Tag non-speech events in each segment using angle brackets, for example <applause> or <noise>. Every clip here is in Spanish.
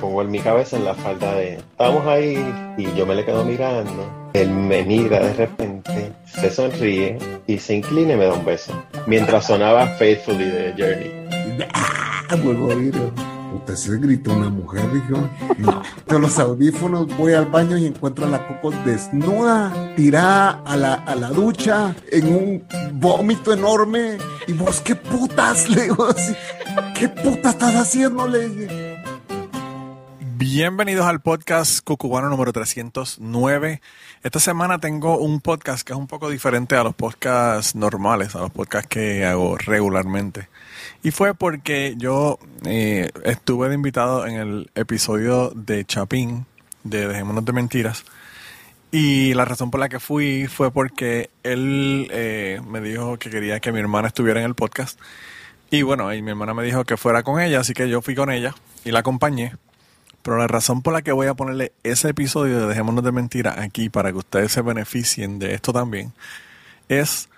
pongo en mi cabeza en la falda de Estamos ahí y yo me le quedo mirando. Él me mira de repente, se sonríe y se inclina y me da un beso. Mientras sonaba Faithfully de Journey. Ah, vuelvo a oír. Usted se gritó una mujer, dijo. No. Los audífonos voy al baño y encuentro a la Coco desnuda, tirada a la, a la ducha, en un vómito enorme. Y vos, ¿qué putas? <laughs> Le digo así. ¿Qué puta estás haciendo? Le dije. Bienvenidos al podcast Cucubano número 309. Esta semana tengo un podcast que es un poco diferente a los podcasts normales, a los podcasts que hago regularmente. Y fue porque yo eh, estuve de invitado en el episodio de Chapín, de Dejémonos de Mentiras. Y la razón por la que fui fue porque él eh, me dijo que quería que mi hermana estuviera en el podcast. Y bueno, y mi hermana me dijo que fuera con ella, así que yo fui con ella y la acompañé. Pero la razón por la que voy a ponerle ese episodio de Dejémonos de Mentiras aquí para que ustedes se beneficien de esto también es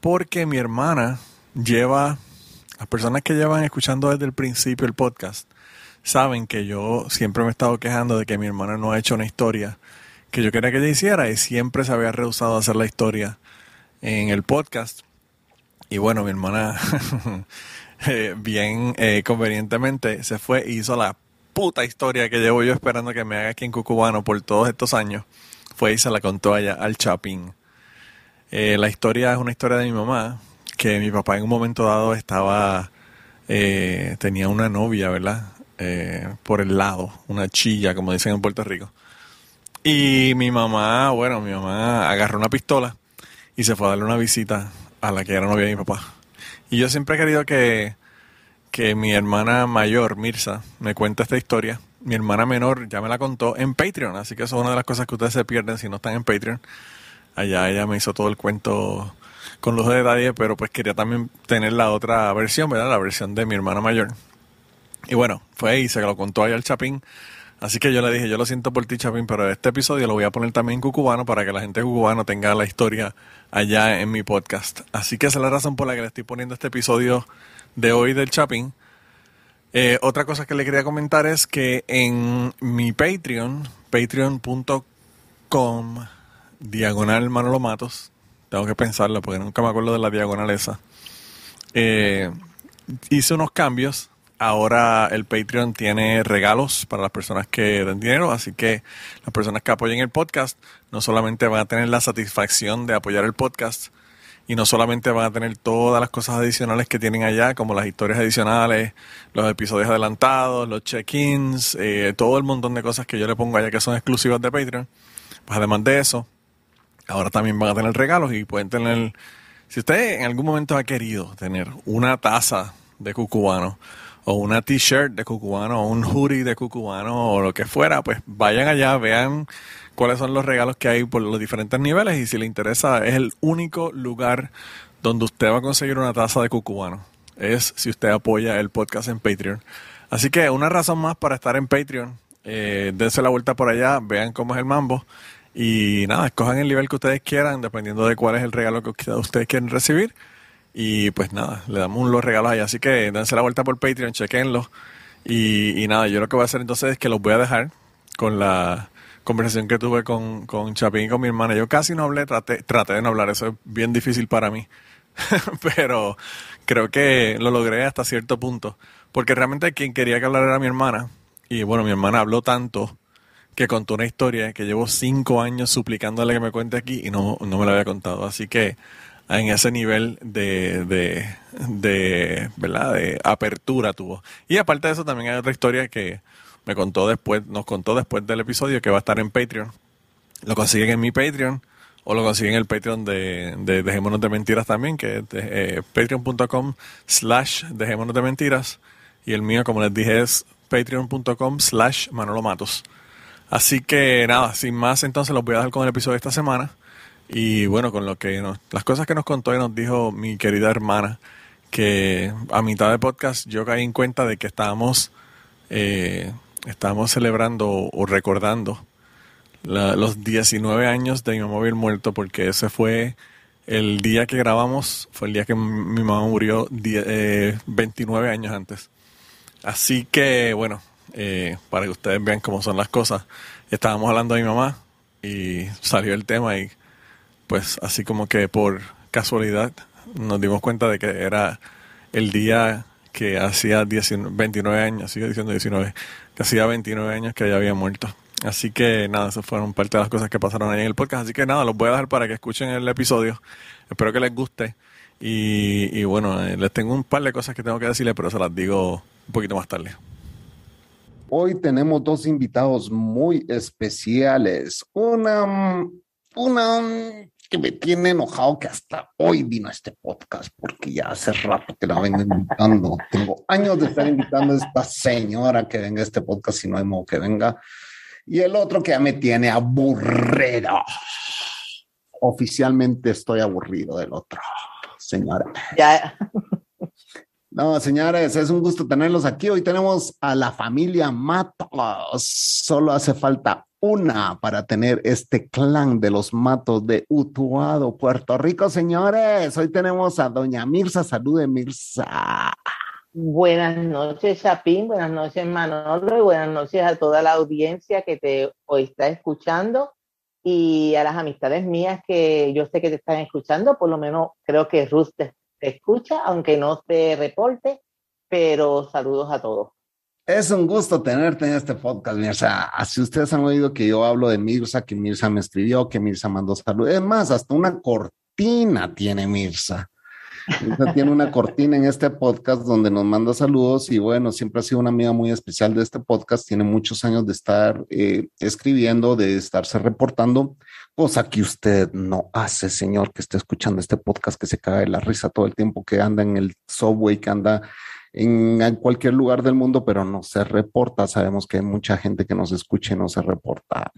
porque mi hermana lleva las personas que llevan escuchando desde el principio el podcast saben que yo siempre me he estado quejando de que mi hermana no ha hecho una historia que yo quería que ella hiciera y siempre se había rehusado a hacer la historia en el podcast. Y bueno, mi hermana <laughs> eh, bien eh, convenientemente se fue y hizo la puta historia que llevo yo esperando que me haga aquí en Cucubano por todos estos años. Fue y se la contó allá al Chapín. Eh, la historia es una historia de mi mamá, que mi papá en un momento dado estaba, eh, tenía una novia, ¿verdad? Eh, por el lado, una chilla, como dicen en Puerto Rico. Y mi mamá, bueno, mi mamá agarró una pistola y se fue a darle una visita a la que era novia de mi papá. Y yo siempre he querido que, que mi hermana mayor, Mirza, me cuente esta historia. Mi hermana menor ya me la contó en Patreon, así que eso es una de las cosas que ustedes se pierden si no están en Patreon. Allá ella me hizo todo el cuento con los detalles, pero pues quería también tener la otra versión, ¿verdad? La versión de mi hermana mayor. Y bueno, fue y se lo contó ahí al Chapín. Así que yo le dije, yo lo siento por ti, Chapín, pero este episodio lo voy a poner también en cucubano para que la gente cucubano tenga la historia allá en mi podcast. Así que esa es la razón por la que le estoy poniendo este episodio de hoy del Chapín. Eh, otra cosa que le quería comentar es que en mi Patreon, patreon.com, diagonal Manolo Matos, tengo que pensarlo porque nunca me acuerdo de la diagonal esa. Eh, hice unos cambios. Ahora el Patreon tiene regalos para las personas que den dinero, así que las personas que apoyen el podcast no solamente van a tener la satisfacción de apoyar el podcast y no solamente van a tener todas las cosas adicionales que tienen allá, como las historias adicionales, los episodios adelantados, los check-ins, eh, todo el montón de cosas que yo le pongo allá que son exclusivas de Patreon. Pues además de eso, ahora también van a tener regalos y pueden tener, si usted en algún momento ha querido tener una taza de cucubano o una t-shirt de cucubano o un hoodie de cucubano o lo que fuera, pues vayan allá, vean cuáles son los regalos que hay por los diferentes niveles y si le interesa es el único lugar donde usted va a conseguir una taza de cucubano. Es si usted apoya el podcast en Patreon. Así que una razón más para estar en Patreon. Eh, dense la vuelta por allá, vean cómo es el mambo. Y nada, escojan el nivel que ustedes quieran, dependiendo de cuál es el regalo que ustedes quieren recibir. Y pues nada, le damos los regalos ahí. Así que dense la vuelta por Patreon, chequenlo. Y, y nada, yo lo que voy a hacer entonces es que los voy a dejar con la conversación que tuve con, con Chapín y con mi hermana. Yo casi no hablé, traté, traté de no hablar, eso es bien difícil para mí. <laughs> Pero creo que lo logré hasta cierto punto. Porque realmente quien quería que hablara era mi hermana. Y bueno, mi hermana habló tanto que contó una historia que llevo cinco años suplicándole que me cuente aquí y no, no me la había contado. Así que en ese nivel de, de, de, ¿verdad? de apertura tuvo. Y aparte de eso también hay otra historia que me contó después, nos contó después del episodio que va a estar en Patreon. Lo consiguen en mi Patreon o lo consiguen en el Patreon de, de Dejémonos de Mentiras también, que es eh, patreon.com slash Dejémonos de Mentiras. Y el mío, como les dije, es patreon.com slash Manolo Matos. Así que nada, sin más, entonces los voy a dejar con el episodio de esta semana. Y bueno, con lo que nos, las cosas que nos contó y nos dijo mi querida hermana, que a mitad de podcast yo caí en cuenta de que estábamos, eh, estábamos celebrando o recordando los 19 años de mi móvil muerto, porque ese fue el día que grabamos, fue el día que mi mamá murió 29 eh, años antes. Así que, bueno, eh, para que ustedes vean cómo son las cosas, estábamos hablando de mi mamá y salió el tema y pues así como que por casualidad nos dimos cuenta de que era el día que hacía 29 años, sigo diciendo 19, que hacía 29 años que ella había muerto. Así que nada, esas fueron parte de las cosas que pasaron ahí en el podcast. Así que nada, los voy a dejar para que escuchen el episodio. Espero que les guste. Y, y bueno, eh, les tengo un par de cosas que tengo que decirles, pero se las digo un poquito más tarde. Hoy tenemos dos invitados muy especiales. Una, una que me tiene enojado que hasta hoy vino a este podcast, porque ya hace rato que la vengo invitando. Tengo años de estar invitando a esta señora que venga a este podcast, si no hay modo que venga. Y el otro que ya me tiene aburrido. Oficialmente estoy aburrido del otro, señora. Ya. No, señores, es un gusto tenerlos aquí. Hoy tenemos a la familia Matos. Solo hace falta una para tener este clan de los Matos de Utuado, Puerto Rico, señores. Hoy tenemos a doña Mirza. Salude, Mirza. Buenas noches, Chapín. Buenas noches, Manolo. Y buenas noches a toda la audiencia que te hoy está escuchando y a las amistades mías que yo sé que te están escuchando. Por lo menos creo que Ruth te, te escucha, aunque no te reporte, pero saludos a todos. Es un gusto tenerte en este podcast, Mirza. Así ustedes han oído que yo hablo de Mirza, que Mirza me escribió, que Mirza mandó saludos. Es más, hasta una cortina tiene Mirza. Mirza <laughs> tiene una cortina en este podcast donde nos manda saludos y bueno, siempre ha sido una amiga muy especial de este podcast. Tiene muchos años de estar eh, escribiendo, de estarse reportando, cosa que usted no hace, señor, que esté escuchando este podcast, que se cae de la risa todo el tiempo, que anda en el subway, que anda en, cualquier lugar del mundo, pero no se reporta. Sabemos que hay mucha gente que nos escucha y no se reporta.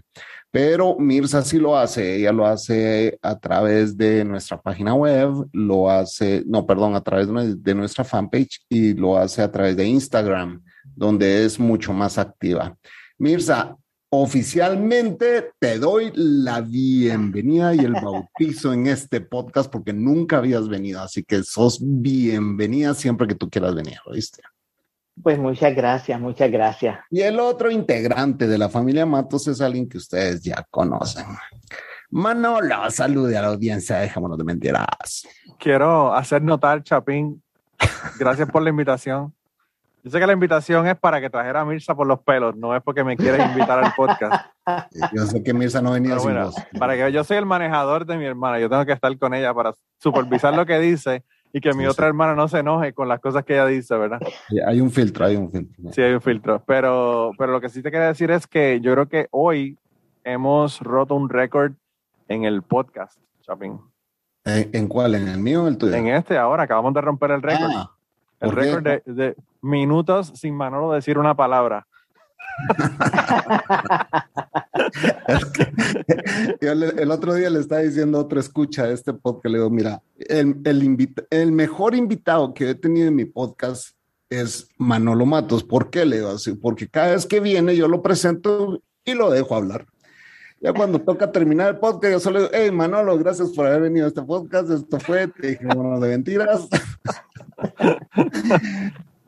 Pero Mirza sí lo hace. Ella lo hace a través de nuestra página web, lo hace, no, perdón, a través de nuestra fanpage y lo hace a través de Instagram, donde es mucho más activa. Mirza, oficialmente te doy la bienvenida y el bautizo en este podcast porque nunca habías venido, así que sos bienvenida siempre que tú quieras venir, ¿oíste? Pues muchas gracias, muchas gracias. Y el otro integrante de la familia Matos es alguien que ustedes ya conocen. Manolo, salude a la audiencia, dejémonos de mentiras. Quiero hacer notar, Chapín, gracias por la invitación. Yo sé que la invitación es para que trajera a Mirza por los pelos, no es porque me quieras invitar al podcast. <laughs> Yo sé que Mirza no venía sin bueno. Para que yo soy el manejador de mi hermana, yo tengo que estar con ella para supervisar lo que dice y que mi Sí, otra hermana no se enoje con las cosas que ella dice, ¿verdad? Hay un filtro, hay un filtro. Sí, hay un filtro. Pero, pero lo que sí te quería decir es que yo creo que hoy hemos roto un récord en el podcast, Chapín. ¿En, en cuál? ¿En el mío o en el tuyo? En este ahora acabamos de romper el récord. Ah, el récord de, de minutos sin Manolo decir una palabra. <laughs> Es que el otro día le estaba diciendo a otro escucha de este podcast, le digo, mira, el, el, invita- el mejor invitado que he tenido en mi podcast es Manolo Matos. ¿Por qué le digo así? Porque cada vez que viene yo lo presento y lo dejo hablar. Ya cuando toca terminar el podcast, yo solo digo, hey Manolo, gracias por haber venido a este podcast. Esto fue, te dije, bueno, de mentiras. <laughs>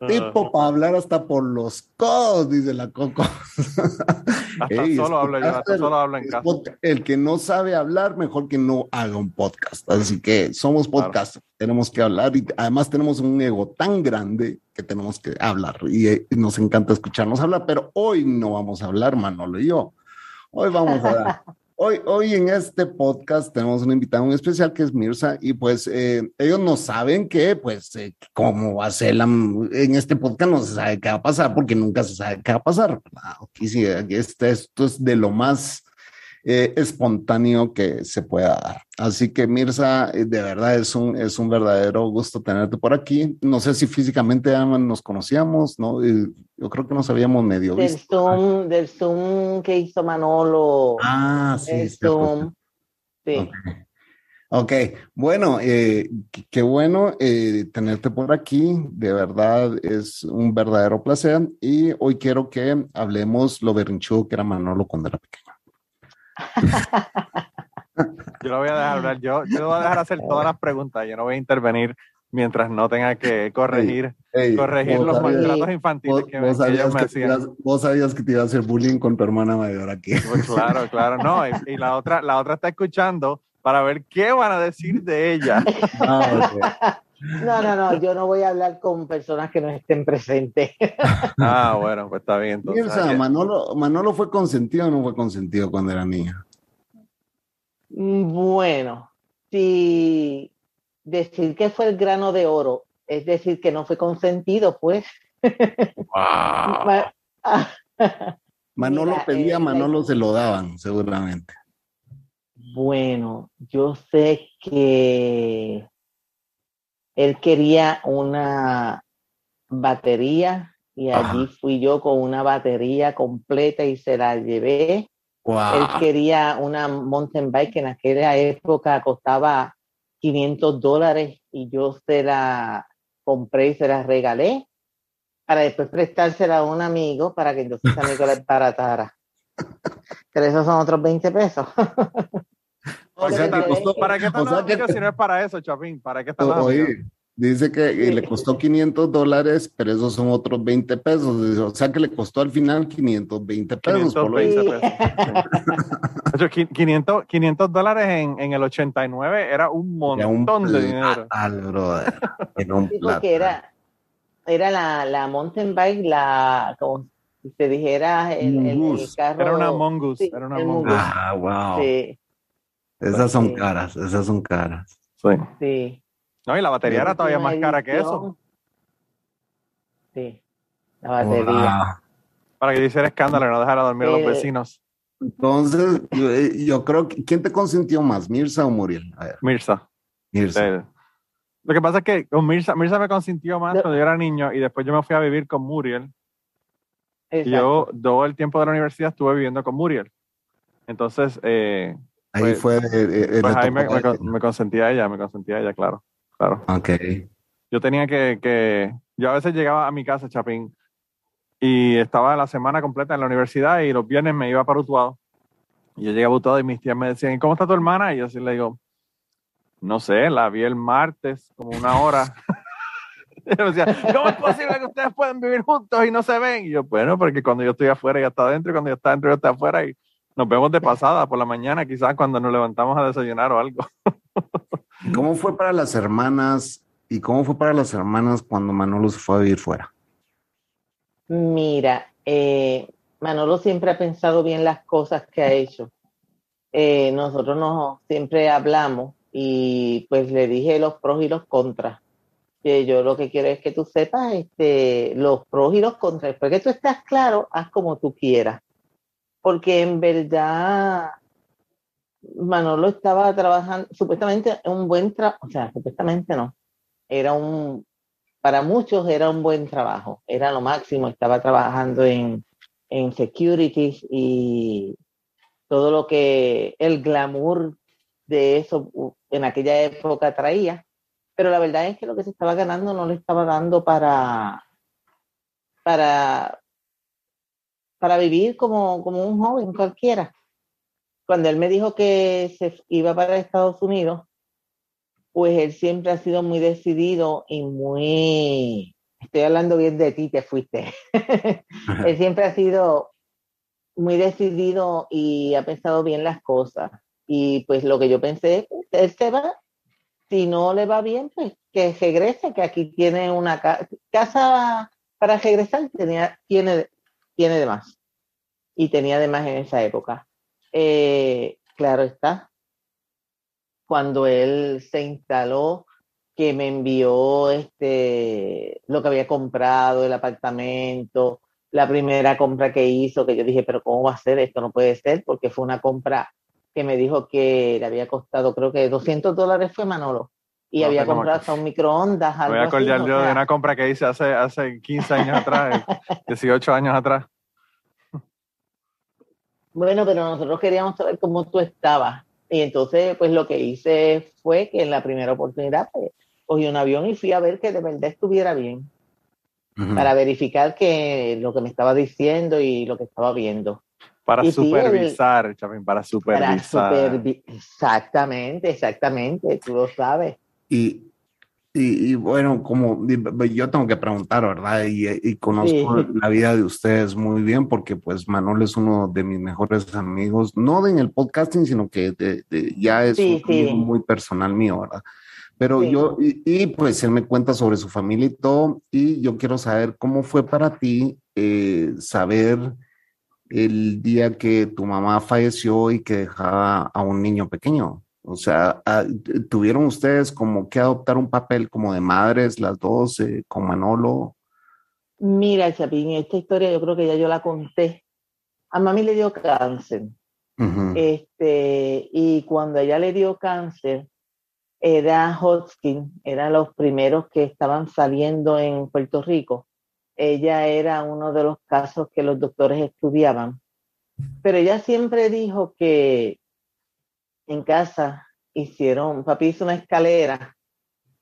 Tipo para hablar hasta por los codos, dice la Coco. Hasta Ey, solo hablo yo, hasta solo hablo en casa. El que no sabe hablar, mejor que no haga un podcast. Así que somos Claro. podcast, tenemos que hablar y además tenemos un ego tan grande que tenemos que hablar y, eh, nos encanta escucharnos hablar, pero hoy no vamos a hablar, Manolo y yo. Hoy vamos a dar. Hoy, hoy en este podcast tenemos un invitado muy especial que es Mirza y pues eh, ellos no saben que pues eh, cómo va a ser la, en este podcast no se sabe qué va a pasar porque nunca se sabe qué va a pasar. Ah, sí, aquí este, esto es de lo más eh, espontáneo que se pueda dar. Así que Mirza, eh, de verdad es un, es un verdadero gusto tenerte por aquí. No sé si físicamente nos conocíamos, ¿no? Yo creo que nos habíamos medio Del visto. Zoom, del Zoom que hizo Manolo. Ah, sí. el. Zoom. Sí. Ok. Ok, bueno, eh, qué- qué bueno eh, tenerte por aquí, de verdad es un verdadero placer y hoy quiero que hablemos lo berrinchudo que era Manolo cuando era pequeño. Yo lo voy a dejar hablar. Yo, yo voy a dejar hacer todas las preguntas. Yo no voy a intervenir mientras no tenga que corregir, Ey, corregir los sabías- maltratos infantiles vos- que, vos que ellos me que hacían. ibas- vos sabías que te iba a hacer bullying con tu hermana mayor aquí. Pues claro, claro, no, y, y la otra, la otra está escuchando para ver qué van a decir de ella. Ah, ok. No, no, no, yo no voy a hablar con personas que no estén presentes. <laughs> Ah, bueno, pues está bien. Entonces, Mirza, aquí- Manolo, Manolo fue consentido o no fue consentido cuando era niña. Bueno, si decir que fue el grano de oro, es decir, que no fue consentido, pues. Ah, <laughs> Manolo Mira, pedía, eh, Manolo se lo daban, seguramente. Bueno, yo sé que él quería una batería y allí Ajá. fui yo con una batería completa y se la llevé. Él Wow. quería una mountain bike que en aquella época costaba 500 dólares y yo se la compré y se la regalé para después prestársela a un amigo para que entonces ese amigo la <laughs> desbaratara. Pero esos son otros 20 pesos. <laughs> O sea, yo- costó, ¿Para qué o sea que- si no es para eso, Chapín? ¿Para qué amigos? Oye, dice que le costó 500 dólares, pero esos son otros 20 pesos. Dice, O sea que le costó al final 520 pesos. por lo 520 visto. pesos. sí. De hecho, qui- 500, 500 dólares en, en el 89 era un Era un montón de dinero. platal, brother. Era un <laughs> Sí, platal. porque era, era la, la mountain bike, la, como si te dijera, el, el- el Mongoose. carro. Era una Mongoose. Sí, era una el Mongoose. Mongoose. Ah, wow. Sí, Esas son Sí. caras, esas son caras. Sí. sí. No, y la batería era todavía más cara que eso. Sí, la batería. Wow. Para que yo hiciera escándalo y no dejara dormir a los Eh, vecinos. Entonces, yo, eh, yo creo que, ¿quién te consintió más, Mirza o Muriel? A ver, Mirza. Mirza. Eh, Lo que pasa es que con Mirza, Mirza me consintió más No. cuando yo era niño y después yo me fui a vivir con Muriel. Y Exacto. yo todo el tiempo de la universidad estuve viviendo con Muriel. Entonces, eh, Ahí pues- fue. eh, eh, pues ahí me, me me consentía ella, me consentía ella, claro. claro. Ok. Yo tenía que, que, yo a veces llegaba a mi casa, Chapín, y estaba la semana completa en la universidad y los viernes me iba para Utuado. Y yo llegaba a Utuado y mis tías me decían, ¿y cómo está tu hermana? Y yo así le digo, no sé, la vi el martes, como una hora. <laughs> yo decía, ¿cómo es posible que ustedes puedan vivir juntos y no se ven? Y yo, bueno, porque cuando yo estoy afuera ella está adentro y cuando yo está adentro ella está afuera y nos vemos de pasada por la mañana, quizás cuando nos levantamos a desayunar o algo. ¿Cómo fue para las hermanas y cómo fue para las hermanas cuando Manolo se fue a vivir fuera? Mira, eh, Manolo siempre ha pensado bien las cosas que ha hecho. Eh, nosotros nos siempre hablamos y pues le dije los pros y los contras. Que yo lo que quiero es que tú sepas este, los pros y los contras. Después que tú estás claro, haz como tú quieras. Porque en verdad Manolo estaba trabajando, supuestamente un buen trabajo, o sea, supuestamente no, era un, para muchos era un buen trabajo, era lo máximo, estaba trabajando en, en securities y todo lo que el glamour de eso en aquella época traía, pero la verdad es que lo que se estaba ganando no le estaba dando para, para, para vivir como, como un joven cualquiera. Cuando él me dijo que se iba para Estados Unidos, pues él siempre ha sido muy decidido y muy, estoy hablando bien de ti, te fuiste. él siempre ha sido muy decidido y ha pensado bien las cosas. Y pues lo que yo pensé, él se va, si no le va bien, pues que regrese, que aquí tiene una ca casa para regresar, tenía, tiene, tiene de más. Y tenía de más en esa época. Eh, claro está, cuando él se instaló, que me envió este lo que había comprado, el apartamento, la primera compra que hizo, que yo dije, pero ¿cómo va a ser esto? No puede ser, porque fue una compra que me dijo que le había costado, creo que 200 dólares fue Manolo. Y No había comprado hasta un microondas. Voy a acordar o yo de una compra que hice hace, hace 15 años atrás, <laughs> 18 años atrás. Bueno, pero nosotros queríamos saber cómo tú estabas. Y entonces, pues lo que hice fue que en la primera oportunidad, pues, cogí un avión y fui a ver que de verdad estuviera bien, para verificar que lo que me estaba diciendo y lo que estaba viendo. Para Y sí, supervisar, Chapín, para Para supervisar. supervi- exactamente, exactamente, tú lo sabes. Y Y, bueno, como yo tengo que preguntar, ¿verdad? Y, conozco la vida de ustedes muy bien porque pues Manolo es uno de mis mejores amigos, no en el podcasting, sino que ya es un amigo muy personal mío, ¿verdad? Pero yo, y, pues él me cuenta sobre su familia y todo, y yo quiero saber cómo fue para ti eh, saber el día que tu mamá falleció y que dejaba a un niño pequeño. O sea, ah, ¿tuvieron ustedes como que adoptar un papel como de madres las dos, eh, con Manolo? Mira, Chapín, esta historia yo creo que ya yo la conté. A mami le dio cáncer. este, y cuando ella le dio cáncer, era Hodgkin, eran los primeros que estaban saliendo en Puerto Rico. Ella era uno de los casos que los doctores estudiaban. Pero ella siempre dijo que en casa hicieron, papi hizo una escalera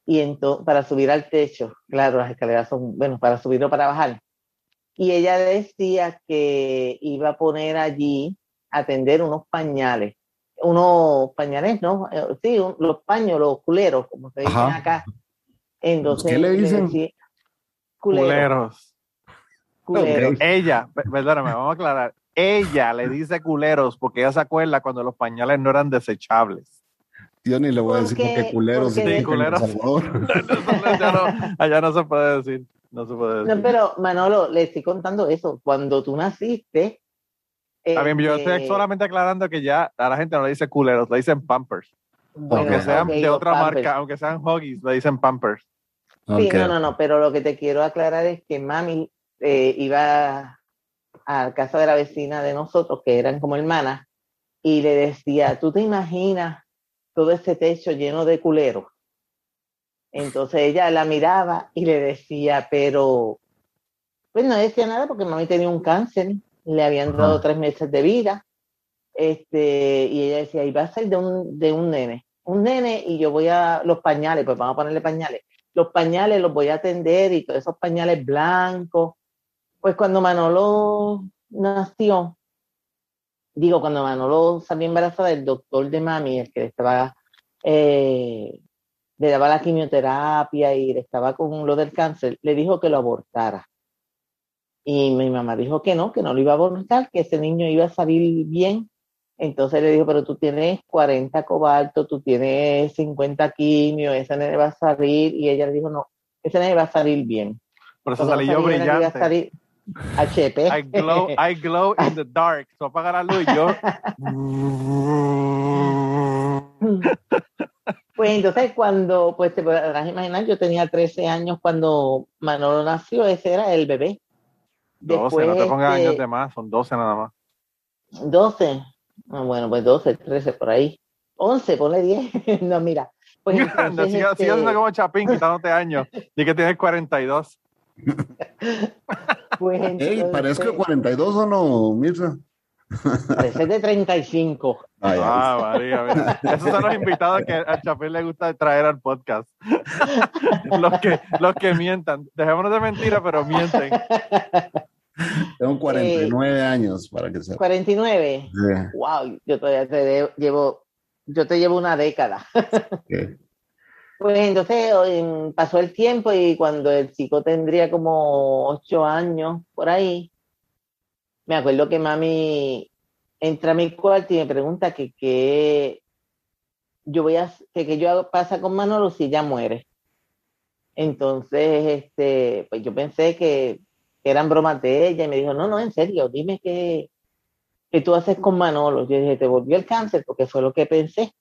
y entonces para subir al techo, claro, las escaleras son, bueno, para subir o para bajar. Y ella decía que iba a poner allí, a tender unos pañales, unos pañales, ¿no? Eh, sí, los paños, los culeros, como se dicen acá. Entonces, ¿Qué le dicen? culeros. culeros. Ella, perdóname, vamos a aclarar. Ella le dice culeros porque ella se acuerda cuando los pañales no eran desechables. Yo ni le voy a decir porque culeros. Sí, culeros. <laughs> allá no se puede decir. No se puede decir. No, pero Manolo, le estoy contando eso. Cuando tú naciste. También yo estoy este, solamente aclarando que ya a la gente no le dice culeros, le dicen pampers. aunque sean de otra marca, aunque sean huggies, le dicen pampers. Sí, no, no, no, pero lo que te quiero aclarar es que mami eh, iba a casa de la vecina de nosotros, que eran como hermanas, y le decía, ¿tú te imaginas todo ese techo lleno de culeros? Entonces ella la miraba y le decía, pero, pues no decía nada porque mami tenía un cáncer, le habían dado tres meses de vida, este, y ella decía, y va a ser de un, de un nene, un nene y yo voy a los pañales, pues vamos a ponerle pañales, los pañales los voy a atender y todos esos pañales blancos, pues cuando Manolo nació, digo, cuando Manolo salió embarazada, el doctor de mami, el que le estaba, eh, le daba la quimioterapia y le estaba con lo del cáncer, le dijo que lo abortara. Y mi mamá dijo que no, que no lo iba a abortar, que ese niño iba a salir bien. Entonces le dijo, pero tú tienes 40 cobalto, tú tienes 50 quimios, ese nene va a salir. Y ella le dijo, no, ese nene va a salir bien. Por eso salió brillante. HP. I glow, I glow in the dark. So apaga la luz y yo. <laughs> Pues entonces cuando, pues te podrás imaginar, yo tenía 13 años cuando Manolo nació, ese era el bebé. 12, no te pongas años de más, son 12 nada más. 12. Ah, bueno, pues 12, 13 por ahí. 11, ponle 10. <laughs> no, mira. Pues <laughs> entonces, sigue, este... sigue como Chapín, quitándote años. Di que tienes 42. <laughs> Pues entonces... parezco 42 o no, Mirza. Parece de 35. <laughs> ah, María, mira. Esos son los invitados que a Chapín le gusta traer al podcast. <laughs> los, que, los que mientan. Dejémonos de mentira, pero mienten. Tengo 49 eh, años para que sea. 49. Wow, yo todavía te llevo, yo te llevo una década. Pues entonces pasó el tiempo y cuando el chico tendría como ocho años por ahí, me acuerdo que mami entra a mi cuarto y me pregunta que qué yo voy a que, que yo pasa con Manolo si ya muere. Entonces, este, pues yo pensé que, eran bromas de ella y me dijo, no, no, en serio, dime qué, qué tú haces con Manolo. Yo dije, te volvió el cáncer porque fue lo que pensé.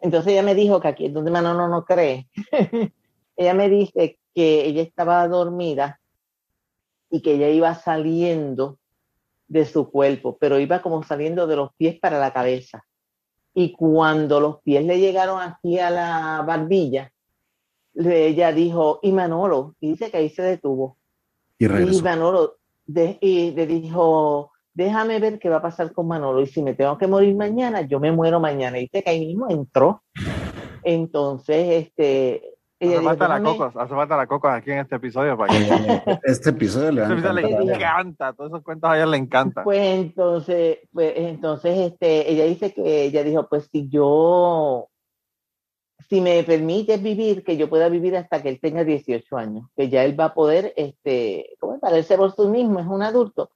Entonces ella me dijo que aquí es donde Manolo no cree. <laughs> ella me dice que ella estaba dormida y que ella iba saliendo de su cuerpo, pero iba como saliendo de los pies para la cabeza. Y cuando los pies le llegaron aquí a la barbilla, ella dijo, y Manolo, y dice que ahí se detuvo. Y, y Manolo y le dijo, déjame ver qué va a pasar con Manolo y si me tengo que morir mañana, yo me muero mañana. Y dice que ahí mismo entró. Entonces, este... Hace falta, la cocos, hace falta la cocos aquí en este episodio para que... <laughs> este episodio le, este le encanta, todos esos cuentos a ella le encantan. Pues entonces, pues entonces este, ella dice que ella dijo, pues si yo si me permites vivir, que yo pueda vivir hasta que él tenga 18 años, que ya él va a poder, este, ¿cómo valerse por sí mismo, es un adulto.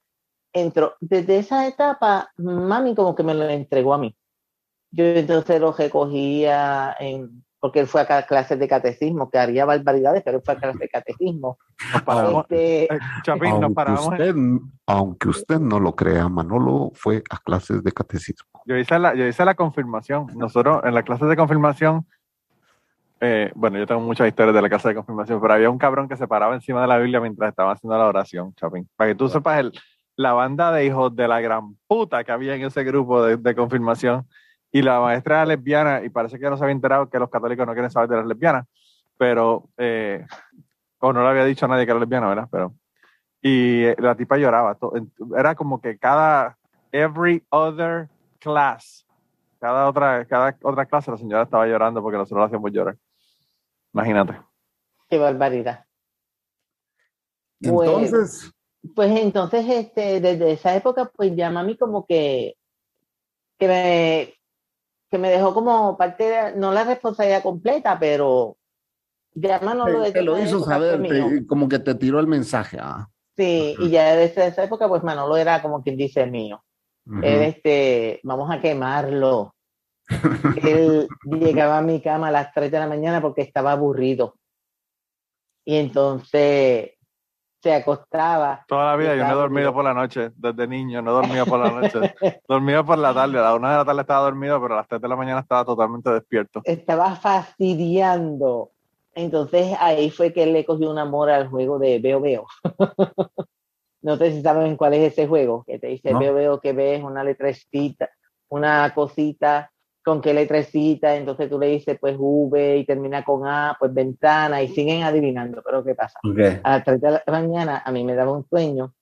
Entró, desde esa etapa, mami como que me lo entregó a mí. Yo entonces lo recogía en, porque él fue a clases de catecismo, que haría barbaridades, pero él fue a clases de catecismo. Nos paramos, Este, eh, Chapín, nos Aunque paramos. en- usted, aunque usted no lo crea, Manolo fue a clases de catecismo. Yo hice la, yo hice la confirmación. Nosotros en las clases de confirmación, eh, bueno, yo tengo muchas historias de la clase de confirmación, pero había un cabrón que se paraba encima de la Biblia mientras estaba haciendo la oración, Chapín. Para que tú sepas el, la banda de hijos de la gran puta que había en ese grupo de, de confirmación. Y la maestra era lesbiana y parece que no se había enterado que los católicos no quieren saber de las lesbianas, pero, eh, o no le había dicho a nadie que era lesbiana, ¿verdad? Pero, y eh, la tipa lloraba. to- Era como que cada, every other class, cada otra, cada otra clase la señora estaba llorando porque nosotros la hacíamos llorar. Imagínate. qué barbaridad. Bueno. Entonces, Pues entonces, este, desde esa época, pues ya mami como que, que me, que me dejó como parte de, no la responsabilidad completa, pero ya Manolo te, desde te lo hizo saber, te- mío. como que te tiró el mensaje. Ah. Sí, y ya desde esa época, pues Manolo era como quien dice mío. Ujú. Él, este, vamos a quemarlo. Él llegaba a mi cama a las 3 de la mañana porque estaba aburrido. Y entonces se acostaba. Toda la vida yo no he dormido por la noche, desde niño, no he dormido por la noche. <laughs> dormido por la tarde, a la una de la tarde estaba dormido, pero a las tres de la mañana estaba totalmente despierto. estaba fastidiando. Entonces ahí fue que él le cogió un amor al juego de Veo Veo. <laughs> no sé si saben cuál es ese juego, que te dice No. Veo Veo que ves una letrecita, una cosita, con qué letrecita, entonces tú le dices pues V y termina con A, pues ventana y siguen adivinando, pero ¿qué pasa? A las 3 de la mañana a mí me daba un sueño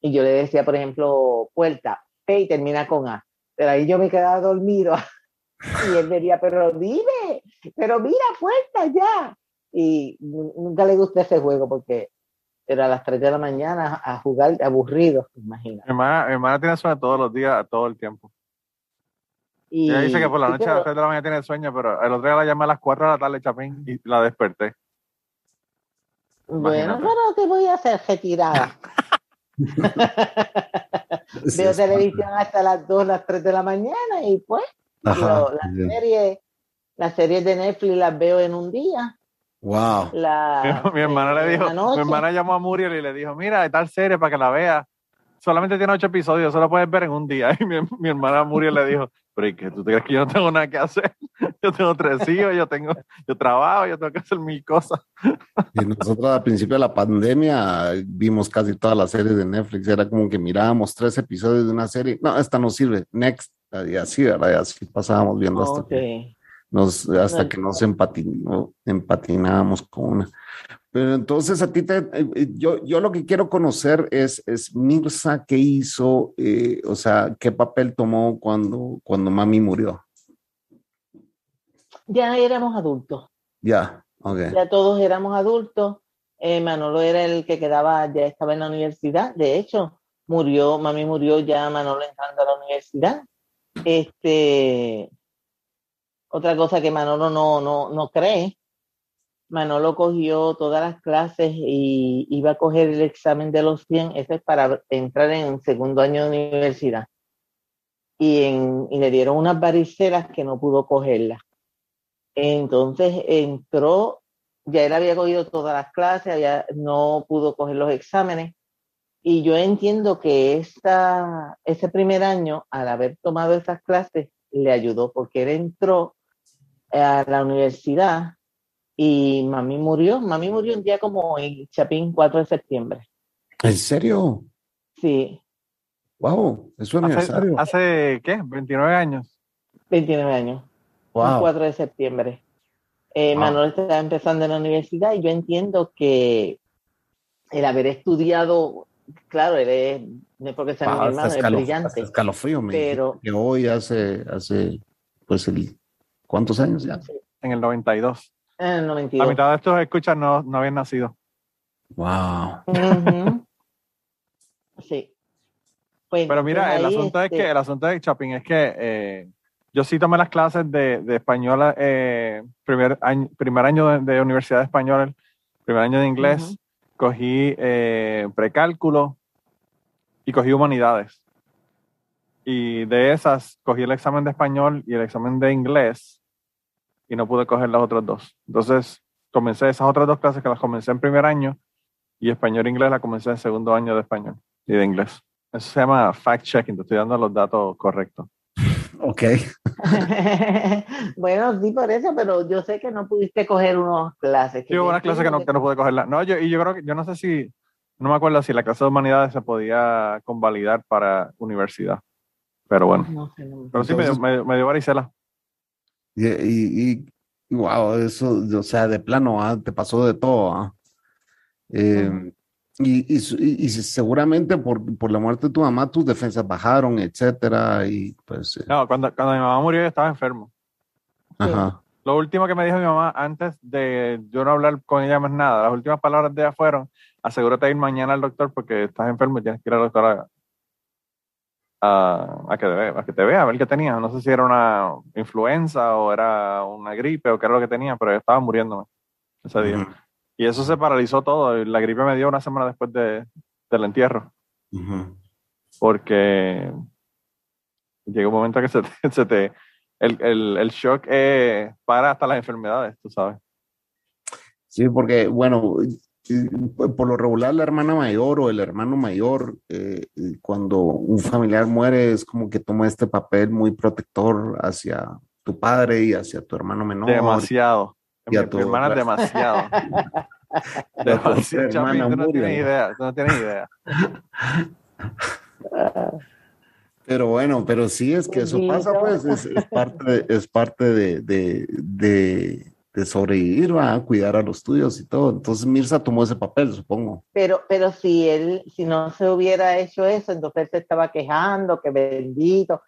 y yo le decía, por ejemplo, puerta, P y termina con A. Pero ahí yo me quedaba dormido <laughs> y él me decía, pero dime, pero mira, puerta ya. Y nu- nunca le gustó ese juego porque era a las 3 de la mañana a jugar aburrido, imagina. Mi hermana, mi hermana tiene sueño todos los días, todo el tiempo. Y, Ella dice que por la noche a las 3 de la mañana tiene sueño, pero el otro día la llamé a las 4 de la tarde, Chapín, y la desperté. bueno, pero te voy a hacer retirada. <laughs> Veo televisión hasta las 2, las 3 de la mañana y pues Ajá, lo- las series las series de Netflix las veo en un día. Wow. La, Mi, mi hermana eh, le dijo, la mi hermana llamó a Muriel y le dijo, mira, hay tal serie para que la vea. Solamente tiene ocho episodios, solo puedes ver en un día. <laughs> Y mi, mi hermana Muriel le dijo, pero ¿y qué? ¿Tú crees que yo no tengo nada que hacer? <laughs> Yo tengo tres hijos, yo tengo, yo trabajo, yo tengo que hacer mil cosas. Y nosotros al principio de la pandemia vimos casi todas las series de Netflix. Era como que mirábamos tres episodios de una serie. No, esta no sirve. Next. Y así, ¿verdad? Y así pasábamos viendo hasta Ok. que nos, hasta que nos empatino- empatinábamos con una. Pero entonces a ti te, eh, yo, yo lo que quiero conocer es, es Mirza, ¿qué hizo? Eh, o sea, ¿qué papel tomó cuando, cuando mami murió? Ya éramos adultos, Ya, ok. ya todos éramos adultos. Eh, Manolo era el que quedaba, ya estaba en la universidad. De hecho, murió, mami murió ya Manolo entrando a la universidad. Este, otra cosa que Manolo no, no, no cree. Manolo cogió todas las clases y iba a coger el examen de los 100, ese es para entrar en segundo año de universidad. Y, le dieron unas varicelas que no pudo cogerlas. Entonces entró, ya él había cogido todas las clases, había, no pudo coger los exámenes. Y yo entiendo que esta, ese primer año, al haber tomado esas clases, le ayudó porque él entró a la universidad y mami murió. Mami murió un día como en Chapín, 4 de septiembre. ¿En serio? Sí, Wow, es su Hace, aniversario. hace, ¿qué? 29 años. 29 años. un Wow. 4 de septiembre. Eh, Wow. Manuel estaba empezando en la universidad y yo entiendo que el haber estudiado, claro, él es, no es porque sea mi Ah, hasta hermano, es brillante, escalofrío me pero- que hoy hace, hace, pues, el, ¿cuántos años ya? En el 92. En el La 92. mitad de estos escuchas no, no habían nacido. Wow. Sí. Pues, Pero mira, entonces el asunto es este, que, el asunto de Chapín es que eh, yo sí tomé las clases de, de español, eh, primer año, primer año de, Universidad de Español, primer año de inglés, cogí eh, precálculo y cogí humanidades. Y de esas cogí el examen de español y el examen de inglés y no pude coger las otras dos. Entonces comencé esas otras dos clases que las comencé en primer año y español e inglés la comencé en segundo año de español y de inglés. Eso se llama fact checking, te estoy dando los datos correctos. <laughs> Ok. <laughs> bueno, sí, por eso, pero yo sé que no pudiste coger unas clases. Sí, hubo unas clases que no, que no pude cogerla. No, yo, y yo creo que, yo no sé si, no me acuerdo si la clase de humanidades se podía convalidar para universidad. Pero bueno. Pero sí, me, dio, me, dio varicela. Y, y, wow, eso, o sea, de plano, ¿ah? te pasó de todo. ¿ah? Eh, y, y, seguramente por, por, la muerte de tu mamá tus defensas bajaron, etcétera, y pues... Eh. No, cuando, cuando mi mamá murió yo estaba enfermo. Ajá. Lo último que me dijo mi mamá antes de yo no hablar con ella más nada, las últimas palabras de ella fueron, asegúrate de ir mañana al doctor porque estás enfermo y tienes que ir al doctor a, a, que, te vea, a que te vea, a ver qué tenía. No sé si era una influenza o era una gripe o qué era lo que tenía, pero yo estaba muriéndome ese día. Y eso se paralizó todo. La gripe me dio una semana después de, del entierro. Porque llega un momento que se te, <laughs> se te el, el, el, shock eh, para hasta las enfermedades, tú sabes. Sí, porque, bueno, por lo regular la hermana mayor o el hermano mayor, eh, cuando un familiar muere, es como que toma este papel muy protector hacia tu padre y hacia tu hermano menor. Demasiado. Y a tu hermana demasiado. <laughs> demasiado. no tienes idea, no tienes idea. Pero bueno, pero sí es que eso pasa, pues es, parte, es parte de, de, de, de sobrevivir, va a cuidar a los tuyos y todo. Entonces Mirza tomó ese papel, supongo. Pero, pero si él, si no se hubiera hecho eso, entonces él se estaba quejando, que bendito.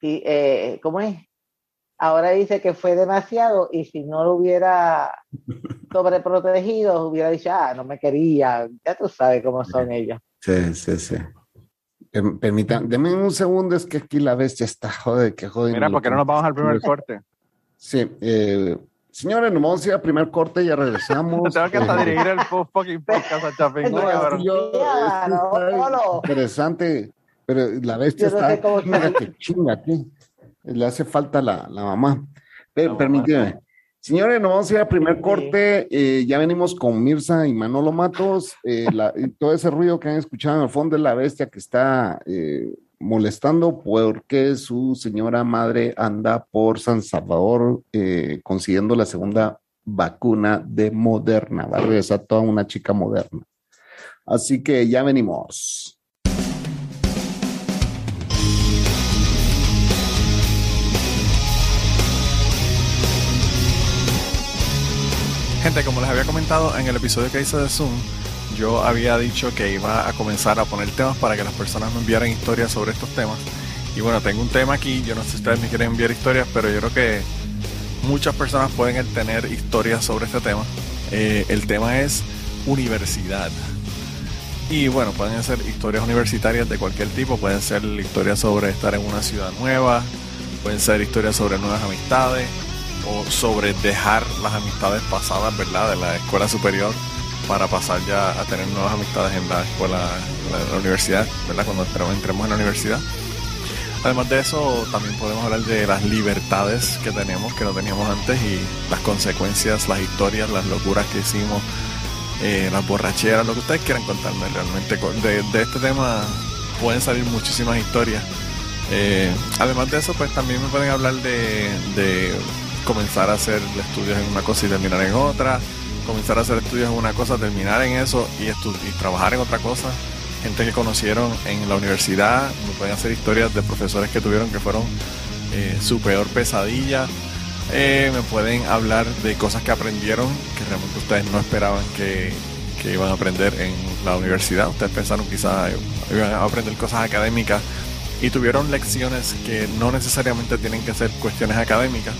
Sí, eh, ¿Cómo es? ahora dice que fue demasiado y si no lo hubiera <laughs> sobreprotegido, hubiera dicho, ah, no me quería, ya tú sabes cómo son ellos. Sí, sí, sí. Permitan, denme un segundo, es que aquí la bestia está joder, que joder. Mira, porque no nos vamos al primer corte. Sí, eh, señores, nos vamos a ir al primer corte, ya regresamos. <laughs> Tengo que hasta dirigir el fucking podcast a Chapín. interesante, pero la bestia está, chinga, que chinga, aquí le hace falta la, la mamá. Pero, permíteme. Señores, nos vamos a ir al primer corte. Eh, ya venimos con Mirza y Manolo Matos. Eh, todo ese ruido que han escuchado en el fondo es la bestia que está eh, molestando porque su señora madre anda por San Salvador consiguiendo la segunda vacuna de Moderna. Va a regresar toda una chica moderna. Así que ya venimos. Gente, como les había comentado en el episodio que hice de Zoom, yo había dicho que iba a comenzar a poner temas para que las personas me enviaran historias sobre estos temas. Y bueno, tengo un tema aquí, yo no sé si ustedes me quieren enviar historias, pero yo creo que muchas personas pueden tener historias sobre este tema. Eh, el tema es universidad. Y bueno, pueden ser historias universitarias de cualquier tipo, pueden ser historias sobre estar en una ciudad nueva, pueden ser historias sobre nuevas amistades, sobre dejar las amistades pasadas, ¿verdad? De la escuela superior para pasar ya a tener nuevas amistades en la escuela, en la universidad, ¿verdad? Cuando entremos en la universidad. Además de eso, también podemos hablar de las libertades que tenemos, que no teníamos antes, y las consecuencias, las historias, las locuras que hicimos, eh, las borracheras, lo que ustedes quieran contarme realmente. De, este tema pueden salir muchísimas historias. Eh, además de eso, pues también me pueden hablar de comenzar a hacer estudios en una cosa y terminar en otra, comenzar a hacer estudios en una cosa, terminar en eso y, y trabajar en otra cosa. Gente que conocieron en la universidad, me pueden hacer historias de profesores que tuvieron que fueron eh, su peor pesadilla. Eh, me pueden hablar de cosas que aprendieron que realmente ustedes no esperaban que, que iban a aprender en la universidad. Ustedes pensaron quizás iban a aprender cosas académicas y tuvieron lecciones que no necesariamente tienen que ser cuestiones académicas,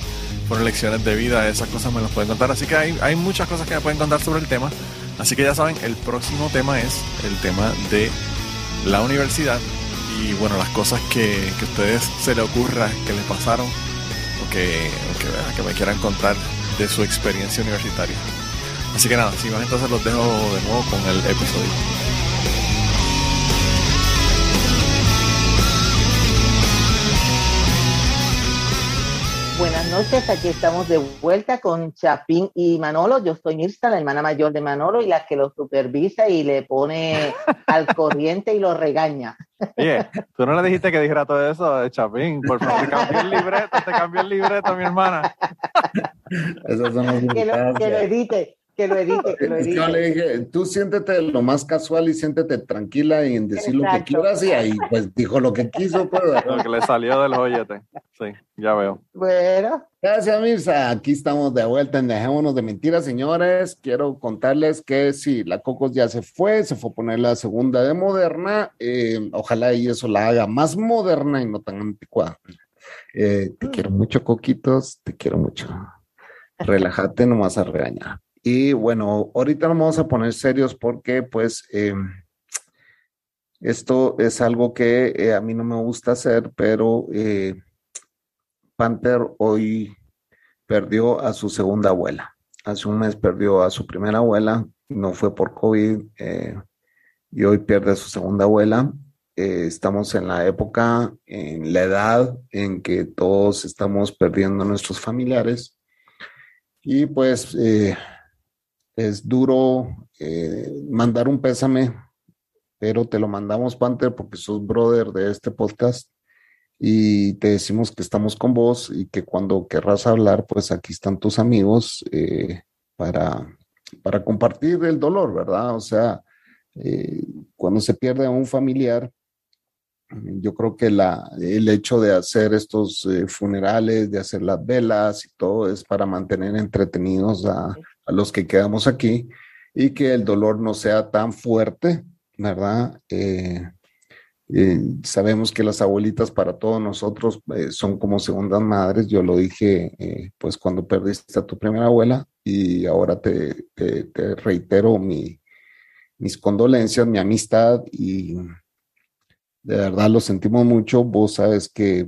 por lecciones de vida, esas cosas me las pueden contar. Así que hay, hay muchas cosas que me pueden contar sobre el tema. Así que ya saben, el próximo tema es el tema de la universidad. y bueno, las cosas que, que a ustedes se les ocurra que les pasaron o que, o que, me quieran contar de su experiencia universitaria. Así que nada, si van entonces los dejo de nuevo con el episodio. Noches, aquí estamos de vuelta con Chapín y Manolo. Yo soy Mirza, la hermana mayor de Manolo y la que lo supervisa y le pone <laughs> al corriente y lo regaña. Oye, tú no le dijiste que dijera todo eso, Chapín. Por favor, te <laughs> cambió el libreto, te cambió el libreto, mi hermana. Son que, lo, que lo edite que lo edite, que lo edite. Yo le dije, tú siéntete lo más casual y siéntete tranquila y en decir lo que quieras y ahí pues dijo lo que quiso. Pues, lo que le salió del joyete. Sí, ya veo. Bueno. Gracias, Mirza. Aquí estamos de vuelta en Dejémonos de Mentiras, señores. Quiero contarles que sí, la Cocos ya se fue, se fue a poner la segunda de Moderna. Eh, ojalá y eso la haga más moderna y no tan anticuada. Eh, te quiero mucho, Coquitos, te quiero mucho. Relájate, no vas a regañar. Y bueno, ahorita nos vamos a poner serios porque pues eh, esto es algo que eh, a mí no me gusta hacer, pero eh, Panther hoy perdió a su segunda abuela. Hace un mes perdió a su primera abuela, no fue por COVID, y hoy pierde a su segunda abuela. estamos en la época, en la edad en que todos estamos perdiendo a nuestros familiares. Y pues es duro eh, mandar un pésame, pero te lo mandamos, Panther, porque sos brother de este podcast y te decimos que estamos con vos y que cuando querrás hablar, pues aquí están tus amigos eh, para, para compartir el dolor, ¿verdad? O sea, eh, cuando se pierde a un familiar, yo creo que la, el hecho de hacer estos funerales, de hacer las velas y todo es para mantener entretenidos a, a los que quedamos aquí y que el dolor no sea tan fuerte, ¿verdad? Eh, eh, sabemos que las abuelitas para todos nosotros eh, son como segundas madres. Yo lo dije pues cuando perdiste a tu primera abuela y ahora te, te, reitero mi, mis condolencias, mi amistad y de verdad lo sentimos mucho. Vos sabes que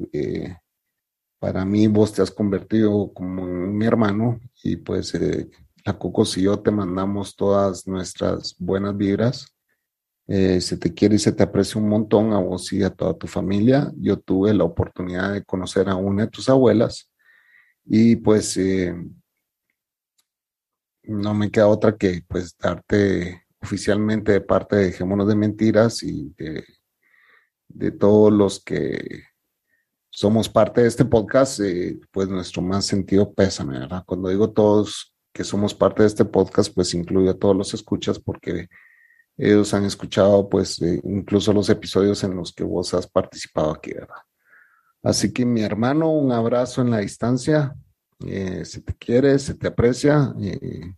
para mí vos te has convertido como mi hermano y pues la Cocos y yo te mandamos todas nuestras buenas vibras. Eh, se te quiere y se te aprecia un montón a vos y a toda tu familia. Yo tuve la oportunidad de conocer a una de tus abuelas y pues eh, no me queda otra que pues darte oficialmente de parte de Dejémonos de Mentiras y de, de todos los que somos parte de este podcast, eh, pues nuestro más sentido pésame, ¿verdad? Cuando digo todos, que somos parte de este podcast, pues incluye a todos los escuchas porque ellos han escuchado pues eh, incluso los episodios en los que vos has participado aquí, ¿verdad? Así que mi hermano, un abrazo en la distancia, eh, se te quiere, se te aprecia eh,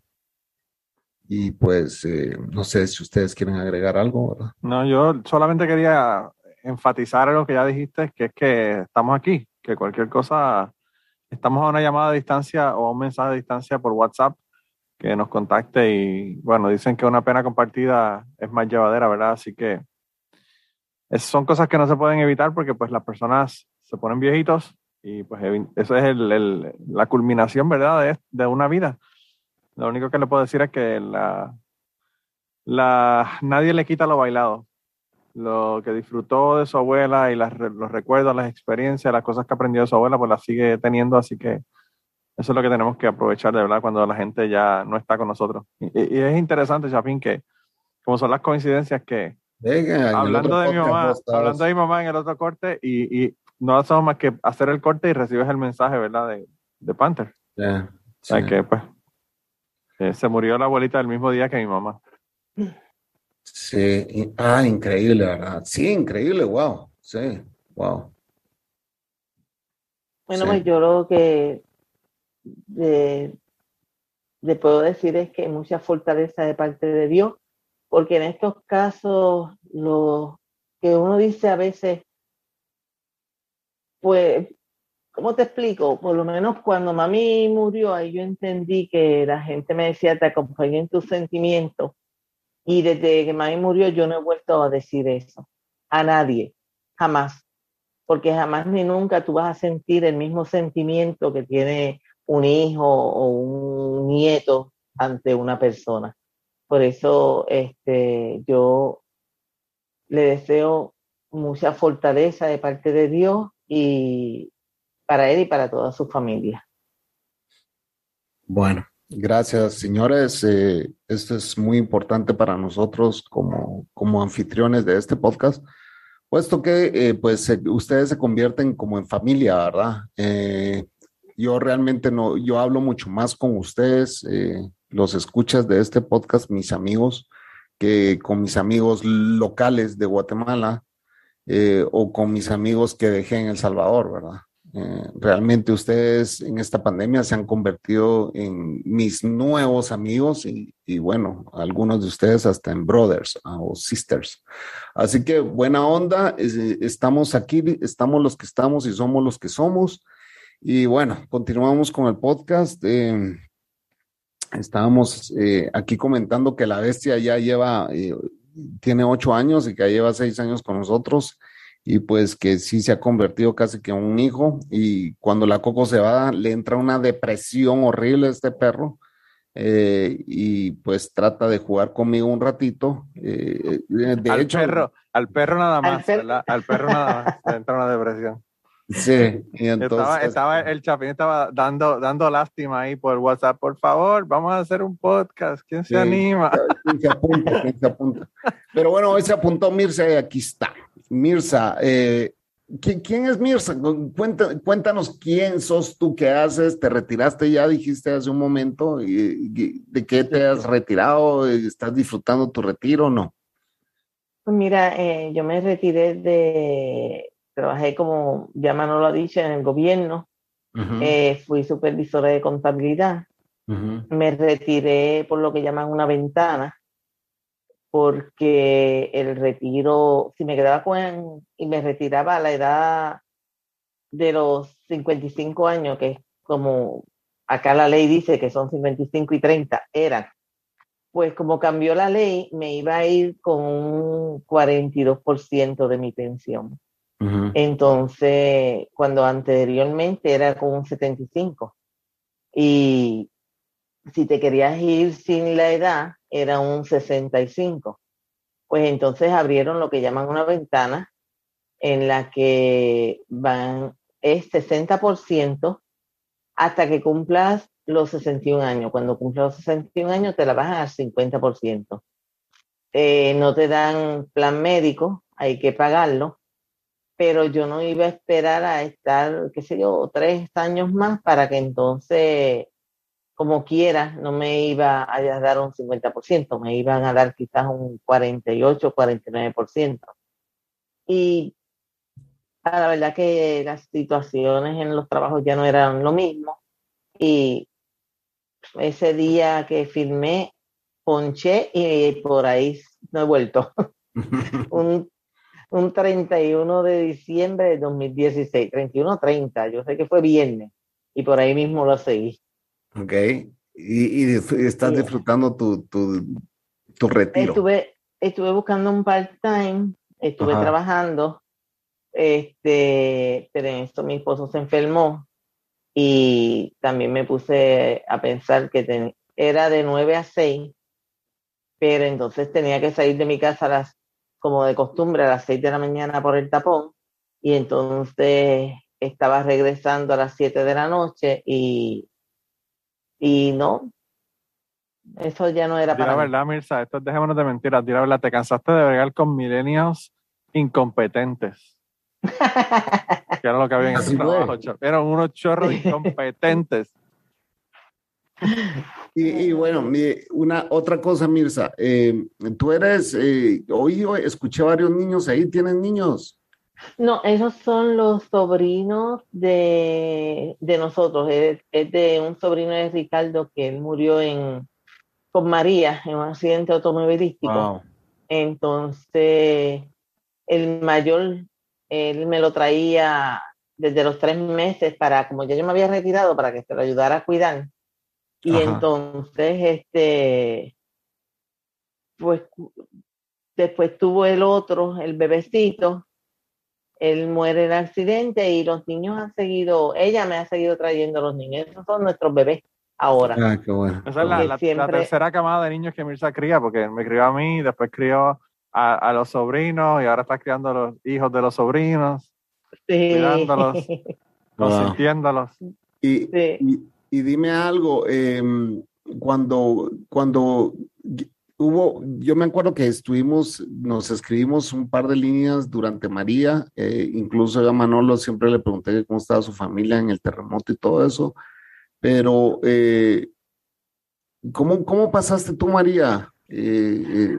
y pues no sé si ustedes quieren agregar algo, ¿verdad? No, yo solamente quería enfatizar lo que ya dijiste, que es que estamos aquí, que cualquier cosa estamos a una llamada a distancia o a un mensaje a distancia por WhatsApp que nos contacte y bueno, dicen que una pena compartida es más llevadera, ¿verdad? Así que son cosas que no se pueden evitar porque pues las personas se ponen viejitos y pues eso es el, la culminación, ¿verdad? De, de, una vida. Lo único que le puedo decir es que la, la, nadie le quita lo bailado lo que disfrutó de su abuela y las, los recuerdos, las experiencias, las cosas que aprendió de su abuela, pues las sigue teniendo, así que eso es lo que tenemos que aprovechar de verdad cuando la gente ya no está con nosotros. Y, es interesante, Chapín, que como son las coincidencias que hablando de mi mamá, hablando de mi mamá en el otro corte y, y no hacemos más que hacer el corte y recibes el mensaje, ¿verdad? De, de Panther. o que pues eh, se murió la abuelita el mismo día que mi mamá. <laughs> Sí, ah, increíble, ¿verdad? Sí, increíble, wow, sí, wow. Bueno, pues yo lo que le, puedo decir es que hay mucha fortaleza de parte de Dios, porque en estos casos lo que uno dice a veces, pues, ¿cómo te explico? Por lo menos cuando mami murió, ahí yo entendí que la gente me decía, te acompañé en tus sentimientos y desde que mami murió yo no he vuelto a decir eso a nadie. jamás, porque jamás ni nunca tú vas a sentir el mismo sentimiento que tiene un hijo o un nieto ante una persona. Por eso este, yo le deseo mucha fortaleza de parte de Dios y para él y para toda su familia. Bueno, gracias, señores. Eh, esto es muy importante para nosotros como, como anfitriones de este podcast, puesto que eh, pues ustedes se convierten como en familia, ¿verdad? Eh, yo realmente no, yo hablo mucho más con ustedes, los escuchas de este podcast, mis amigos, que con mis amigos locales de Guatemala o con mis amigos que dejé en El Salvador, ¿verdad? Eh, realmente ustedes en esta pandemia se han convertido en mis nuevos amigos y, bueno, algunos de ustedes hasta en brothers ah, o sisters. Así que buena onda, estamos aquí, estamos los que estamos y somos los que somos. Y bueno, continuamos con el podcast. Eh, estábamos eh, aquí comentando que la bestia ya lleva, tiene ocho años y que lleva seis años con nosotros y pues que sí se ha convertido casi que en un hijo y cuando la Coco se va le entra una depresión horrible a este perro eh, y pues trata de jugar conmigo un ratito. Eh, eh, de al hecho, perro, al perro nada más, al, perro nada más le entra una depresión. Sí, y entonces, estaba, el Chapín estaba dando, dando lástima ahí por WhatsApp, por favor, vamos a hacer un podcast, ¿quién se anima? ¿Quién se apunta? ¿Quién se apunta? Pero bueno, hoy se apuntó Mirza y aquí está. Mirza, eh, ¿quién, es Mirza? cuéntanos quién sos tú, qué haces, te retiraste ya, dijiste hace un momento, ¿de qué te has retirado? ¿Estás disfrutando tu retiro o no? Pues mira, eh, yo me retiré de, trabajé como ya Manolo lo ha dicho, en el gobierno, eh, fui supervisora de contabilidad, me retiré por lo que llaman una ventana, porque el retiro, si me quedaba con y me retiraba a la edad de los 55 años, que es como acá la ley dice que son 55 y 30, eran, pues como cambió la ley, me iba a ir con un 42% de mi pensión. Entonces, cuando anteriormente era con un 75. Y si te querías ir sin la edad, era un 65. Pues entonces abrieron lo que llaman una ventana en la que van, es 60% hasta que cumplas los 61 años. Cuando cumplas los 61 años te la bajan al 50%. Eh, no te dan plan médico, hay que pagarlo, pero yo no iba a esperar a estar, qué sé yo, tres años más para que entonces como quiera, no me iba a dar un 50%, me iban a dar quizás un 48, 49%. Y la verdad que las situaciones en los trabajos ya no eran lo mismo. Y ese día que firmé, ponché y por ahí no he vuelto. <laughs> un, un 31 de diciembre de 2016, 31-30, yo sé que fue viernes y por ahí mismo lo seguí. Ok. Y, y estás disfrutando tu, tu, tu, retiro. Estuve, estuve buscando un part-time, estuve trabajando, este, pero en esto mi esposo se enfermó y también me puse a pensar que era de 9 a 6, pero entonces tenía que salir de mi casa a las, como de costumbre a las 6 de la mañana por el tapón y entonces estaba regresando a las 7 de la noche y y no, eso ya no era para. La verdad, Mirza, esto dejémonos de mentiras. Tira verdad, te cansaste de bregar con milenios incompetentes. <laughs> que era lo que había en ese trabajo. Eran unos chorros <laughs> incompetentes. Y, bueno, una otra cosa, Mirza, eh, tú eres, eh, hoy escuché varios niños ahí, ¿tienen niños? No, esos son los sobrinos de, nosotros. Es, de un sobrino de Ricardo que él murió en, con María en un accidente automovilístico. Entonces, el mayor, él me lo traía desde los tres meses para, como ya yo me había retirado, para que se lo ayudara a cuidar. Y entonces, este, pues después tuvo el otro, el bebecito, él muere en el accidente y los niños han seguido, ella me ha seguido trayendo los niños, esos son nuestros bebés ahora. Ah, qué bueno. Esa es la, Que la- la siempre- tercera camada de niños que Mirza cría, porque me crió a mí, después crió a, a los sobrinos y ahora está criando a los hijos de los sobrinos, Sí. cuidándolos. <laughs> Wow. consintiéndolos. Y, Sí. y, y dime algo, em, cuando, cuando hubo, yo me acuerdo que estuvimos, nos escribimos un par de líneas durante María, eh, incluso yo a Manolo siempre le pregunté cómo estaba su familia en el terremoto y todo eso, pero eh, ¿cómo, cómo pasaste tú, María? Eh,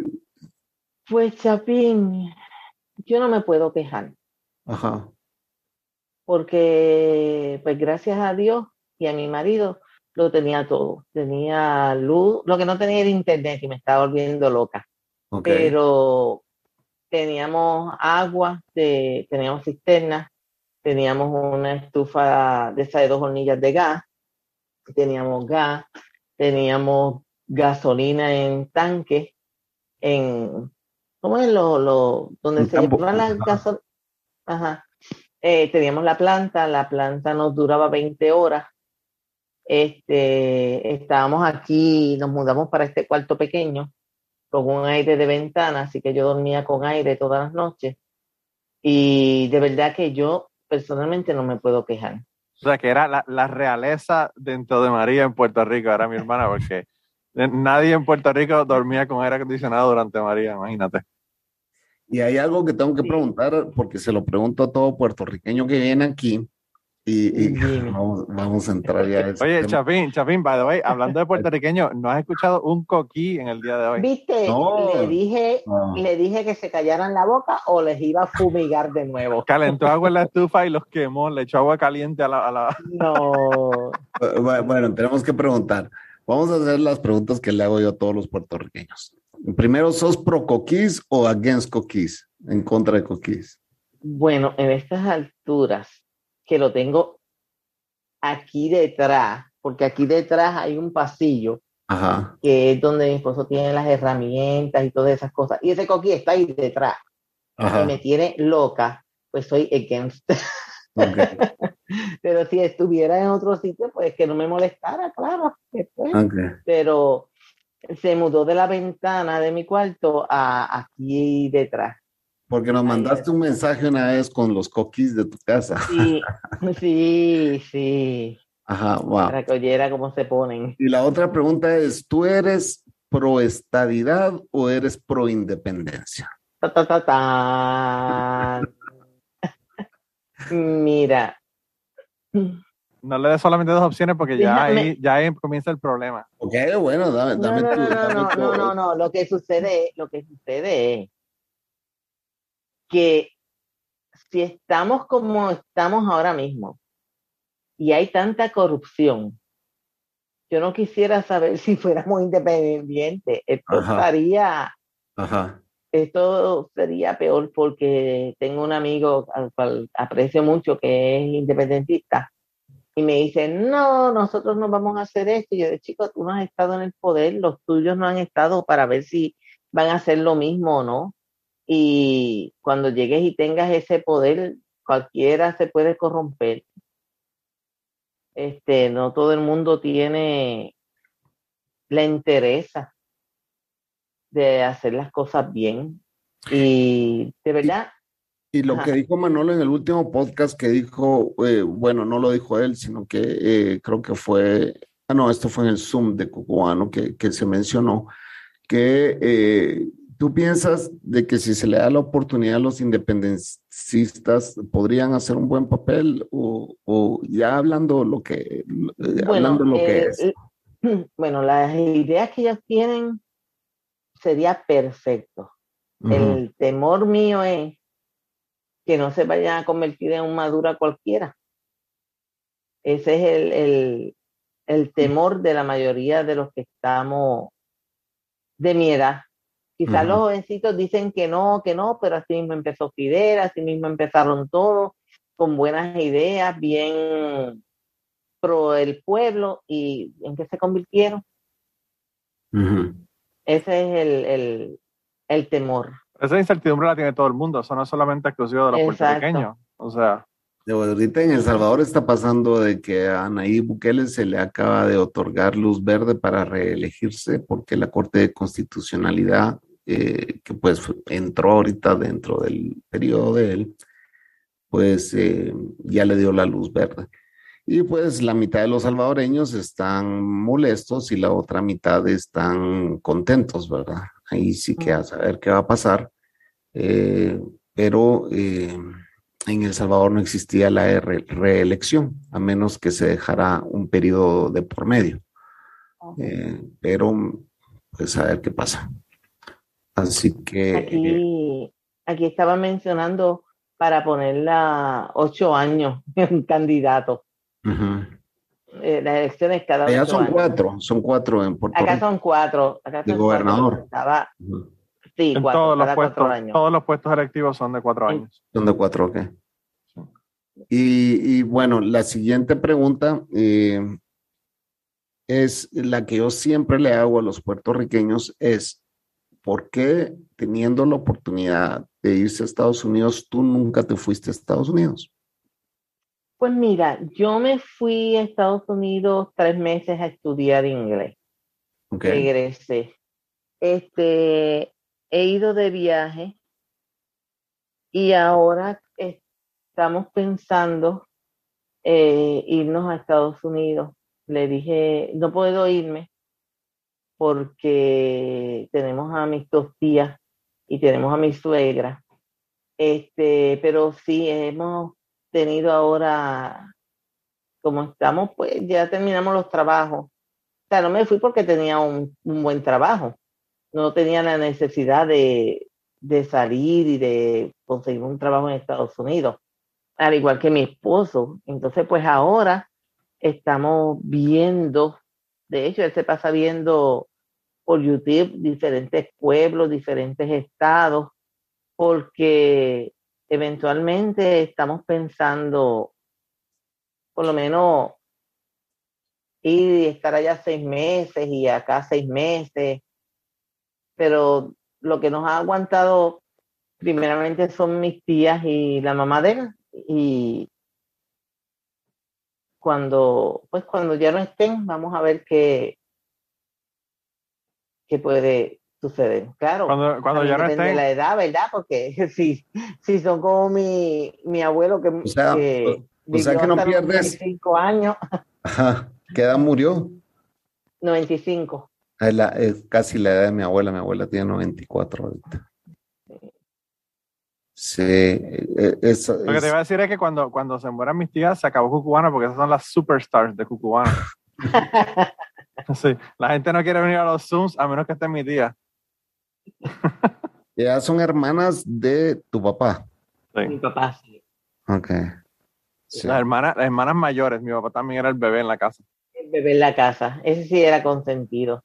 Pues Chapín, yo no me puedo quejar, ajá, porque pues gracias a Dios y a mi marido lo tenía todo. Tenía luz, lo que no tenía era internet y me estaba volviendo loca. pero teníamos agua, de, teníamos cisternas, teníamos una estufa de esas de dos hornillas de gas, teníamos gas, teníamos gasolina en tanques, en, ¿cómo es lo, lo donde se llevan las Ajá. gasol- Ajá. Eh, teníamos la planta, la planta nos duraba 20 horas. Este, estábamos aquí, nos mudamos para este cuarto pequeño con un aire de ventana, así que yo dormía con aire todas las noches. Y de verdad que yo personalmente no me puedo quejar. O sea, que era la, la realeza dentro de María en Puerto Rico, era mi hermana, porque nadie en Puerto Rico dormía con aire acondicionado durante María, imagínate. Y hay algo que tengo que preguntar, porque se lo pregunto a todo puertorriqueño que viene aquí, y, y <laughs> vamos, vamos a entrar ya a ese Oye. Chapín, Chapín, by the way, hablando de <laughs> puertorriqueño, ¿no has escuchado un coquí en el día de hoy? ¿Viste? No. Le dije, No. le dije que se callaran la boca o les iba a fumigar de nuevo. <laughs> Calentó agua en la estufa y los quemó, le echó agua caliente a la... a la- No. Bu- Bueno, tenemos que preguntar. Vamos a hacer las preguntas que le hago yo a todos los puertorriqueños. Primero, ¿sos pro coquís o against coquís? En contra de coquís. Bueno, en estas alturas, que lo tengo aquí detrás, porque aquí detrás hay un pasillo Ajá. que es donde mi esposo tiene las herramientas y todas esas cosas. Y ese coquí está ahí detrás. y Ajá. me tiene loca, pues soy against. ok, <laughs> Pero si estuviera en otro sitio, pues que no me molestara, claro. Pero se mudó de la ventana de mi cuarto a aquí detrás. Porque nos mandaste un mensaje una vez con los coquís de tu casa. Sí, <laughs> sí, sí. Ajá, wow. Para que oyera cómo se ponen. Y la otra pregunta es, ¿tú eres pro estadidad o eres pro independencia? Ta, ta, ta, tan. Mira, No le des solamente dos opciones porque ya ahí, ya ahí comienza el problema. Ok, bueno, dame, no, dame no, tu- no, no, dame no, tu- no, no, no. Lo que sucede, lo que sucede es que si estamos como estamos ahora mismo y hay tanta corrupción, yo no quisiera saber <laughs> si fuéramos independientes. Esto Ajá. estaría, Ajá. esto sería peor porque tengo un amigo al cual aprecio mucho que es independentista y me dice, no, nosotros no vamos a hacer esto. Y yo de chico, tú no has estado en el poder, los tuyos no han estado para ver si van a hacer lo mismo o no. Y cuando llegues y tengas ese poder, cualquiera se puede corromper. Este, no todo el mundo tiene la interesa de hacer las cosas bien. Y de verdad, Y lo Ajá. que dijo Manolo en el último podcast que dijo, eh, bueno, no lo dijo él, sino que eh, creo que fue, ah, no, esto fue en el Zoom de Cucubano que, que se mencionó, que eh, tú piensas de que si se le da la oportunidad a los independencistas, podrían hacer un buen papel o, o ya hablando lo que, eh, bueno, hablando lo que eh, es. eh, <clears throat> bueno, las ideas que ellos tienen sería perfecto. Ujú, El temor mío es que no se vayan a convertir en un madura cualquiera. Ese es el, el, el temor de la mayoría de los que estamos de mi edad. Quizás Ujú. los jovencitos dicen que no, que no, pero así mismo empezó Fidel, así mismo empezaron todos, con buenas ideas, bien pro el pueblo, y en qué se convirtieron. ujú. Ese es el, el, el temor. Esa incertidumbre la tiene todo el mundo, eso no es solamente exclusivo de los Exacto. puertorriqueños. O sea, De- Ahorita en El Salvador está pasando de que a Nayib Bukele se le acaba de otorgar luz verde para reelegirse porque la Corte de Constitucionalidad, eh, que pues entró ahorita dentro del periodo de él, pues eh, ya le dio la luz verde. Y pues la mitad de los salvadoreños están molestos y la otra mitad están contentos, ¿verdad? Ahí sí que a saber qué va a pasar. Eh, pero eh, en El Salvador no existía la re- reelección, a menos que se dejara un periodo de por medio. Eh, pero, pues a ver qué pasa. Así que, Aquí, aquí estaba mencionando para ponerla ocho años <laughs> un candidato. Eh, las elecciones cada allá ocho son años. cuatro, son cuatro en Puerto Acá Rico. son cuatro. Acá De son gobernador. cuatro. Estaba, Ujú. sí, en cuatro, todos los cada cuatro puestos, años. todos los puestos electivos son de cuatro años. Son de cuatro, ok. Y, y bueno, la siguiente pregunta eh, es la que yo siempre le hago a los puertorriqueños es, ¿por qué teniendo la oportunidad de irse a Estados Unidos, tú nunca te fuiste a Estados Unidos? Pues mira, yo me fui a Estados Unidos tres meses a estudiar inglés. Ok. Regresé. Este, he ido de viaje y ahora estamos pensando eh, irnos a Estados Unidos. Le dije, no puedo irme porque tenemos a mis dos tías y tenemos a mi suegra. Este, pero sí hemos tenido ahora, como estamos, pues ya terminamos los trabajos. O sea, no me fui porque tenía un, buen trabajo. No tenía la necesidad de, de salir y de conseguir un trabajo en Estados Unidos, al igual que mi esposo. Entonces, pues ahora estamos viendo, de hecho, él se pasa viendo por YouTube diferentes pueblos, diferentes estados, porque eventualmente estamos pensando, por lo menos, ir y estar allá seis meses y acá seis meses, pero lo que nos ha aguantado primeramente son mis tías y la mamá de él, y cuando, pues cuando ya no estén, vamos a ver qué, qué puede suceder. Claro, Cuando, cuando ya no depende de la edad, ¿verdad? Porque <laughs> si, si son como mi, mi abuelo que, O sea, que o sea vivió que no hasta los pierdes- 95 años, <laughs> Ajá. ¿Qué edad murió? 95. Es, la- es casi la edad de mi abuela. Mi abuela tiene 94 ahorita. Sí, eh, es, lo que te iba a decir es que cuando, cuando se mueran mis tías, se acabó Cucubana porque esas son las superstars de Cucubana. <laughs> <laughs> Sí, la gente no quiere venir a los Zooms a menos que esté mi tía. <laughs> ellas son hermanas de tu papá. Mi papá sí. Ok. Sí. Las, hermanas, las hermanas mayores, mi papá también era el bebé en la casa. El bebé en la casa. Ese sí era consentido.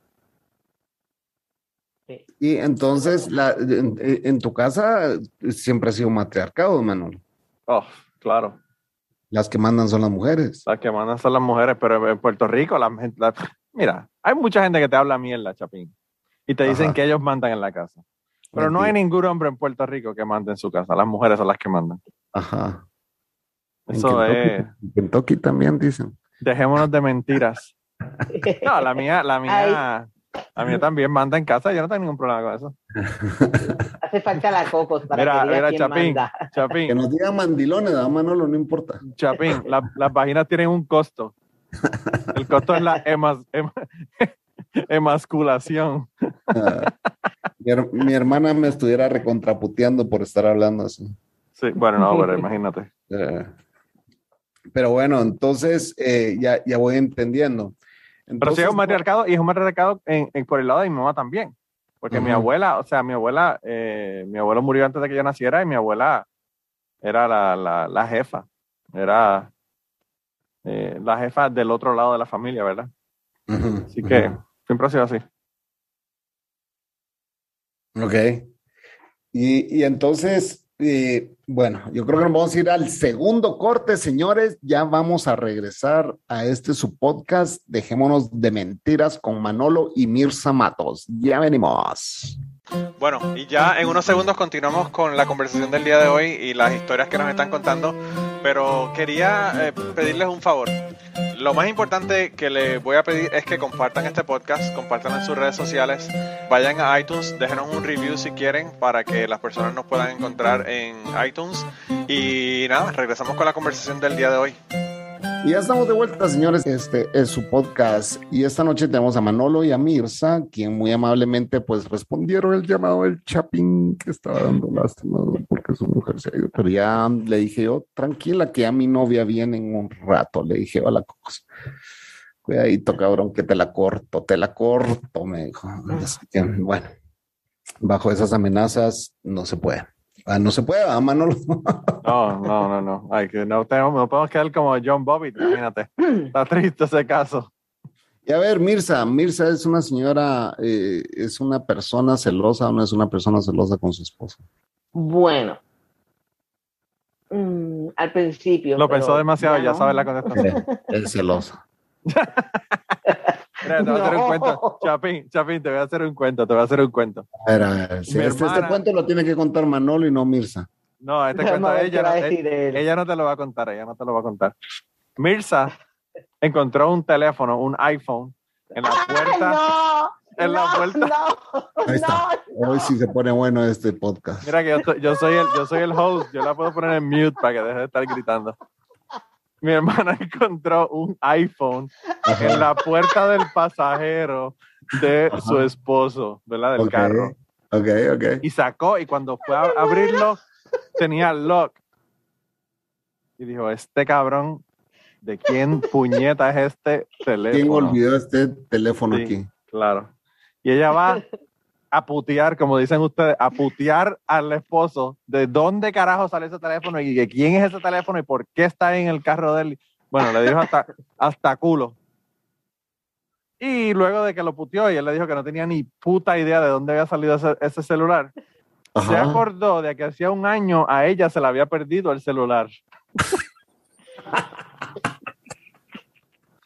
Sí. Y entonces, la, en, en tu casa siempre ha sido matriarcado, Manuel. Oh, claro. Las que mandan son las mujeres. Las que mandan son las mujeres, pero en Puerto Rico, la, gente- la- mira, hay mucha gente que te habla mierda, Chapín, y te dicen Ajá. que ellos mandan en la casa. Pero no hay Mentira. ningún hombre en Puerto Rico que mande en su casa. Las mujeres son las que mandan. Ajá. En Eso Kentucky- es. en Kentucky también dicen. Dejémonos de mentiras. <laughs> No, la mía, la mía, la mía también manda en casa. Yo no tengo ningún problema con eso. <laughs> Hace falta la cocos para Mira, que diga mira, Chapín, manda. Que Chapín, nos digan mandilones, ¿verdad, Manolo? No importa. Chapín, la- las vaginas tienen un costo. El costo es la emas- em- <laughs> emasculación. Ah, mi, her- mi hermana me estuviera recontraputeando por estar hablando así. Sí, bueno, no, pero imagínate. Eh, pero bueno, entonces eh, ya, ya voy entendiendo. Pero sí es un matriarcado y es un matriarcado en, en- por el lado de mi mamá también. Porque mi abuela, o sea, mi abuela, eh, mi abuelo murió antes de que yo naciera y mi abuela era la, la, la jefa. Era eh, la jefa del otro lado de la familia, ¿verdad? Ujú, Así que ujú. siempre ha sido así. Ok. Y, y entonces, eh, bueno, yo creo que nos vamos a ir al segundo corte, señores. Ya vamos a regresar a este su podcast. Dejémonos de mentiras con Manolo y Mirza Matos. Ya venimos. Bueno, y ya en unos segundos continuamos con la conversación del día de hoy y las historias que nos están contando, pero quería eh, pedirles un favor. Lo más importante que les voy a pedir es que compartan este podcast, compartan en sus redes sociales, vayan a iTunes, déjenos un review si quieren para que las personas nos puedan encontrar en iTunes. Y nada, regresamos con la conversación del día de hoy. Y ya estamos de vuelta, señores. Este es su podcast. Y esta noche tenemos a Manolo y a Mirza, quien muy amablemente pues respondieron el llamado del Chapín que estaba dando lástima porque su mujer se ha ido. Pero ya le dije yo, tranquila, que a mi novia viene en un rato. Le dije, hola, Cocos. Cuidadito, cabrón, que te la corto, te la corto, me dijo. bueno, bajo esas amenazas no se puede. Ah, no se puede, a Manolo. No, no, no, no. Ay, que no, tenemos, no podemos quedar como John Bobbitt, imagínate. Está triste ese caso. Y a ver, Mirza, Mirza es una señora, eh, es una persona celosa o no es una persona celosa con su esposo. Bueno, mm, al principio. Lo pensó demasiado, ya, sabes la contestación. <laughs> Es celosa. <laughs> Mira, te voy a hacer un cuento. Chapín, Chapín, te voy a hacer un cuento, te voy a hacer un cuento. A ver, a ver, si este, este, cuento lo tiene que contar Manolo y no Mirza. No, este <laughs> cuento ella, no, ella no te lo va a contar, ella no te lo va a contar. Mirza encontró un teléfono, un iPhone, en la puerta. no, en la puerta. Ahí está. Hoy sí se pone bueno este podcast. Mira que yo, yo, soy el, yo soy el host, yo la puedo poner en mute para que deje de estar gritando mi hermana <laughs> encontró un iPhone en la puerta del pasajero de su esposo, ¿verdad? Del carro. Ok, ok. Y sacó, y cuando fue a abrirlo, tenía lock. Y dijo, este cabrón, ¿de quién puñeta es este teléfono? ¿Quién olvidó este teléfono aquí? Claro. Y ella va a putear, como dicen ustedes, a putear al esposo de dónde carajo sale ese teléfono y de quién es ese teléfono y por qué está en el carro de él. Bueno, le dijo hasta, <laughs> hasta culo. Y luego de que lo puteó y él le dijo que no tenía ni puta idea de dónde había salido ese, celular, se acordó de que hacía un año a ella se le había perdido el celular. <laughs>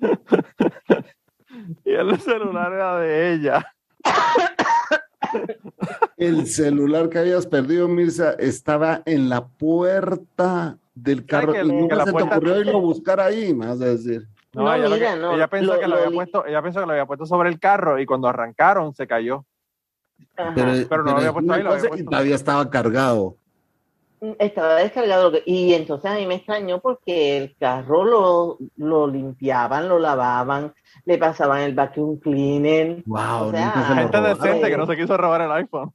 <laughs> y el celular era de ella. <coughs> El celular que habías perdido, Mirza, estaba en la puerta del carro. y nunca se te ocurrió irlo a buscar ahí, más a decir. No, ella, pensó que lo, había puesto, ella pensó que lo había puesto sobre el carro y cuando arrancaron se cayó. Pero, no lo había puesto ahí, lo había puesto. Y todavía estaba cargado. Estaba descargado y entonces a mí me extrañó porque el carro lo, lo limpiaban, lo lavaban, le pasaban el vacuum cleaner. Wow, gente decente que no se quiso robar el iPhone.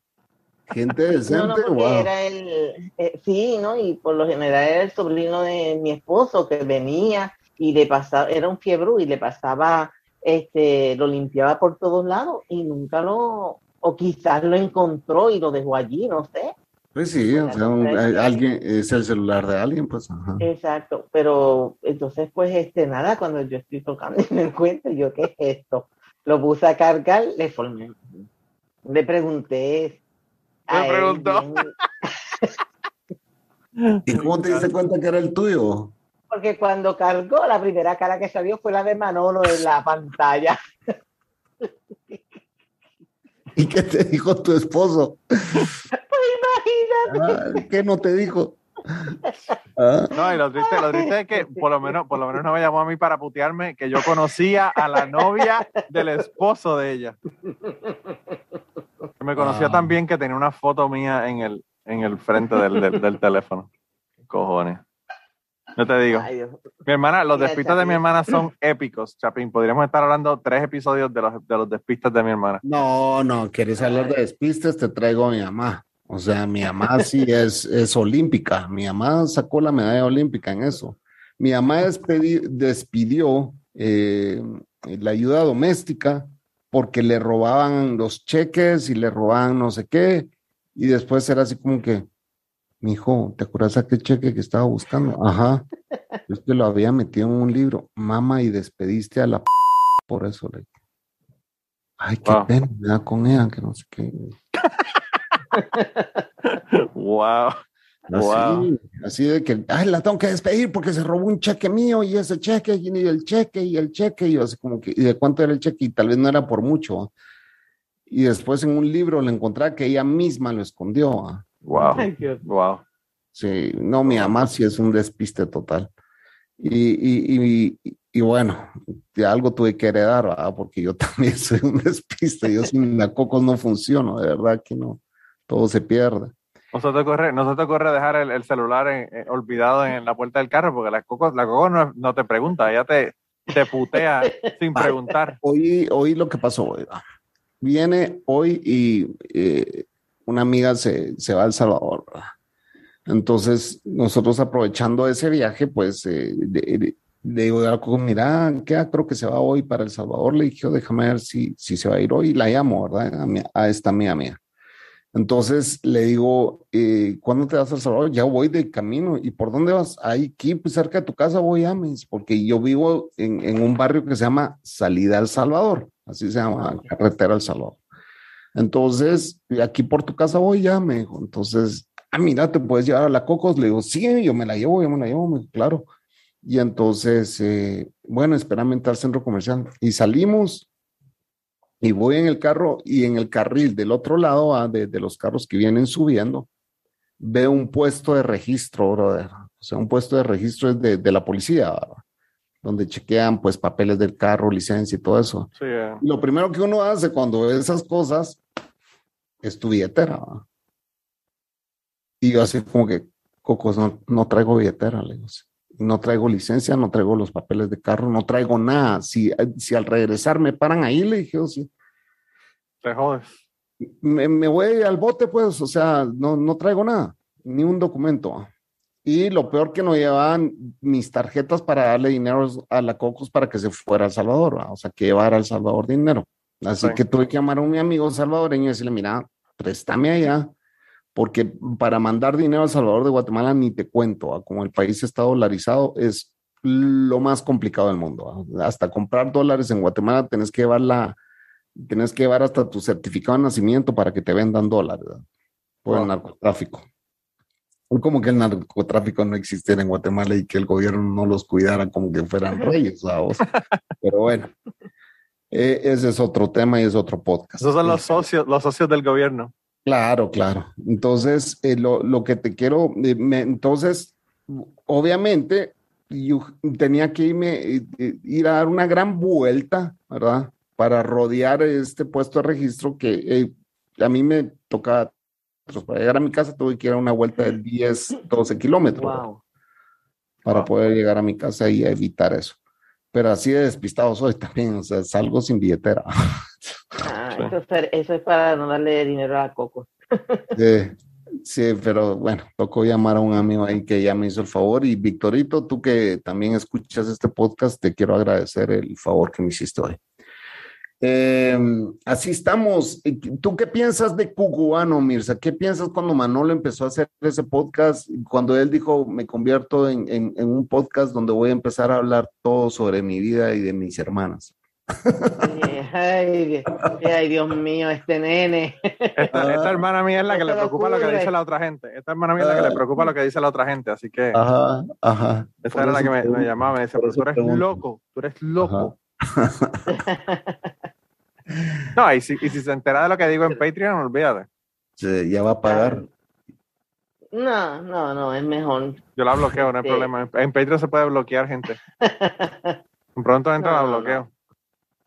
Gente decente, wow. Era el, eh, sí, ¿no? Y por lo general era el sobrino de mi esposo que venía y le pasaba, era un fiebre y le pasaba, este, lo limpiaba por todos lados y nunca lo, o quizás lo encontró y lo dejó allí, no sé. Pues sí, o sea, alguien, es el celular de alguien, pues. Exacto, pero entonces, pues, este, nada, cuando yo estoy tocando y me encuentro, yo, ¿qué es esto? Lo puse a cargar, le formé, le pregunté. Me preguntó. ¿Y cómo te diste cuenta que era el tuyo? Porque cuando cargó, la primera cara que salió fue la de Manolo en la pantalla. ¿Y qué te dijo tu esposo? imagínate. Ah, ¿Qué no te dijo? ¿Ah? No, y lo triste, lo triste es que por lo menos, por lo menos no me llamó a mí para putearme que yo conocía a la novia del esposo de ella. Me conocía tan bien que tenía una foto mía en el, en el frente del, del, teléfono. Cojones. No te digo. mi hermana, los despistas de mi hermana son <laughs> épicos, Chapín. Podríamos estar hablando tres episodios de los, de los despistas de mi hermana. No, no, ¿quieres hablar de despistas? Te traigo a mi mamá. O sea, mi mamá sí <laughs> es, es olímpica. Mi mamá sacó la medalla olímpica en eso. Mi mamá despidió eh, la ayuda doméstica porque le robaban los cheques y le robaban no sé qué. Y después era así como que, mi hijo, ¿te acuerdas aquel cheque que estaba buscando? Ajá. Es que lo había metido en un libro. Mamá, y despediste a la p por eso le Ay, qué pena me da con ella, que no sé qué. wow. Así, así de que, ay, la tengo que despedir porque se robó un cheque mío y ese cheque y el cheque y el cheque y yo así como que, ¿y de cuánto era el cheque? Y tal vez no era por mucho. y después en un libro le encontré que ella misma lo escondió. Wow. Wow. Sí, no, mi mamá sí es un despiste total. Y, y, y, y bueno, de algo tuve que heredar, ¿verdad? porque yo <laughs> también soy un despiste. Yo sin la cocos no funciono, de verdad que no. Todo se pierde. No se te ocurre, no se te ocurre dejar el, el celular en- eh, olvidado en la puerta del carro, porque la coco, la coco no, no te pregunta, ella te, te putea <laughs> sin preguntar. Hoy, hoy lo que pasó, oiga. viene hoy y eh, una amiga se, se va a El Salvador. Entonces, nosotros aprovechando ese viaje, pues eh, le digo mira, ¿qué creo que se va hoy para El Salvador? Le dije, "Oh, déjame ver si, si se va a ir hoy. La llamo, ¿verdad? A, mi- a esta amiga mía. Entonces le digo, eh, ¿cuándo te vas a El Salvador? Ya voy de camino. ¿Y por dónde vas? Ahí, aquí, pues cerca de tu casa voy a me dice, porque yo vivo en, en un barrio que se llama Salida al Salvador, así se llama, carretera al Salvador. Entonces, aquí por tu casa voy ya, me dijo. Entonces, ah, mira, te puedes llevar a la Cocos. Le digo, sí, yo me la llevo, yo me la llevo, me dijo, claro. Y entonces, eh, bueno, espérame entrar al centro comercial. Y salimos y voy en el carro y en el carril del otro lado, ah, de, de los carros que vienen subiendo, veo un puesto de registro, brother. O sea, un puesto de registro es de, de la policía, ¿verdad? Donde chequean pues papeles del carro, licencia y todo eso. Sí, eh. Lo primero que uno hace cuando ve esas cosas es tu billetera. ¿verdad? Y yo así como que, Cocos, no, no traigo billetera, le digo. No traigo licencia, no traigo los papeles de carro, no traigo nada. Si, si al regresar me paran ahí, le dije, "Oh, sí, te jodes. me, me voy al bote, pues, o sea, no, no traigo nada, ni un documento. Y lo peor que no llevaban mis tarjetas para darle dinero a la Cocos para que se fuera a El Salvador, ¿va? o sea, que llevara a El Salvador dinero. Así Sí. que tuve que llamar a un amigo salvadoreño y decirle, mira, préstame allá, porque para mandar dinero a El Salvador de Guatemala ni te cuento, ¿va? como el país está dolarizado, es lo más complicado del mundo. ¿va? Hasta comprar dólares en Guatemala tenés que llevar la, tienes que llevar hasta tu certificado de nacimiento para que te vendan dólares por el Wow. narcotráfico. Como que el narcotráfico no existiera en Guatemala y que el gobierno no los cuidara como que fueran <laughs> reyes, ¿sabes? Pero bueno, eh, ese es otro tema y es otro podcast. Esos son los Eh, socios, los socios del gobierno. Claro, claro. Entonces, eh, lo, lo que te quiero, eh, me- entonces, obviamente, yo tenía que irme, eh, eh, ir a dar una gran vuelta, ¿verdad? Para rodear este puesto de registro que eh, a mí me tocaba, pues, para llegar a mi casa tuve que ir a una vuelta de 10, 12 kilómetros. Wow. para Wow. poder llegar a mi casa y evitar eso. Pero así de despistado soy también, o sea, salgo sin billetera. Ah, <laughs> eso, es, eso es para no darle dinero a Coco. Sí, sí, pero bueno, tocó llamar a un amigo ahí que ya me hizo el favor. Y Victorito, tú que también escuchas este podcast, te quiero agradecer el favor que me hiciste hoy. Eh, así estamos. ¿Tú qué piensas de Cucubano, Mirza? ¿Qué piensas cuando Manolo empezó a hacer ese podcast? Cuando él dijo, me convierto en, en- en un podcast donde voy a empezar a hablar todo sobre mi vida y de mis hermanas. Ay, Dios, ay, Dios mío, este nene. Esta, esta hermana mía es la que le preocupa lo que dice la otra gente. Esta hermana mía es la que le preocupa lo que dice la otra gente. Así que Ajá, ajá. esa era la que me, me llamaba. Me decía, pero tú eres loco, tú eres loco. <laughs> No, y si, y si se entera de lo que digo en Patreon, olvídate. Sí, ya va a pagar. No, no, no, es mejor. Yo la bloqueo, no hay Sí. problema. En, Patreon se puede bloquear gente. <laughs> Pronto entra, No, la no, no. bloqueo.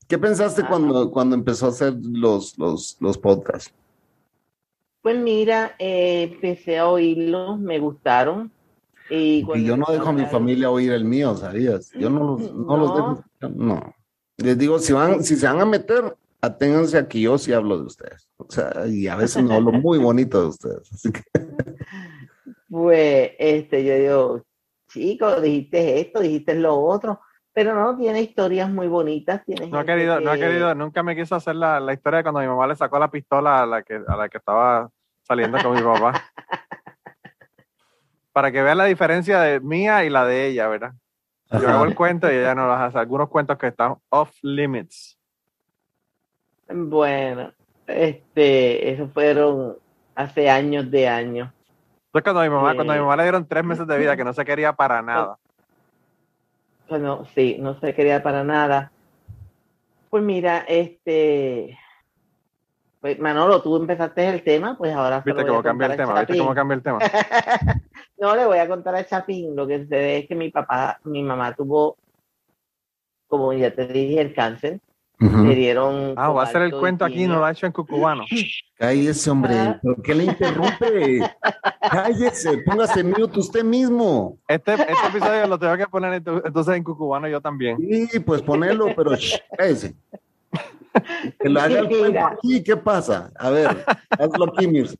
¿Qué pensaste Ah. cuando, cuando empezó a hacer los, los, los podcasts? Pues mira, eh, empecé a oírlos, me gustaron. Y, Y yo no dejo a mi familia oír el mío, ¿sabías? Yo no los, no los dejo. No. Les digo, si van, si se van a meter, aténganse a que yo sí hablo de ustedes. O sea, y a veces no hablo muy bonito de ustedes. Así que, <laughs> Pues, este, yo digo, chico, dijiste esto, dijiste lo otro, pero no, tiene historias muy bonitas. Tiene No ha querido, no ha que- querido, nunca me quiso hacer la, la historia de cuando mi mamá le sacó la pistola a la que, a la que estaba saliendo con mi papá. <laughs> Para que vean la diferencia de mía y la de ella, ¿verdad? Yo hago el cuento y ella no las hace. Algunos cuentos que están off limits. Bueno, este, eso fueron hace años de años. Entonces cuando mi mamá, Sí. cuando a mi mamá le dieron tres meses de vida que no se quería para <laughs> nada. Bueno, sí, no se quería para nada. Pues mira, este, Pues Manolo, tú empezaste el tema, pues ahora ¿Viste cómo cambia el tema? ¿Viste cómo cambia el tema? <laughs> no, le voy a contar a Chapín. Lo que sucede es que mi papá, mi mamá tuvo, como ya te dije, el cáncer. Ujú. Le dieron. Ah, va a hacer el cuento aquí, no lo ha hecho en cucubano. Cállese, hombre. ¿Por qué le interrumpe? <laughs> Cállese, póngase mute usted mismo. Este, este episodio lo tengo que poner ento- entonces en cucubano yo también. Sí, pues ponelo, pero shh, cállese. Que lo haga el cuento aquí, ¿qué pasa? A ver, hazlo aquí, Mirza.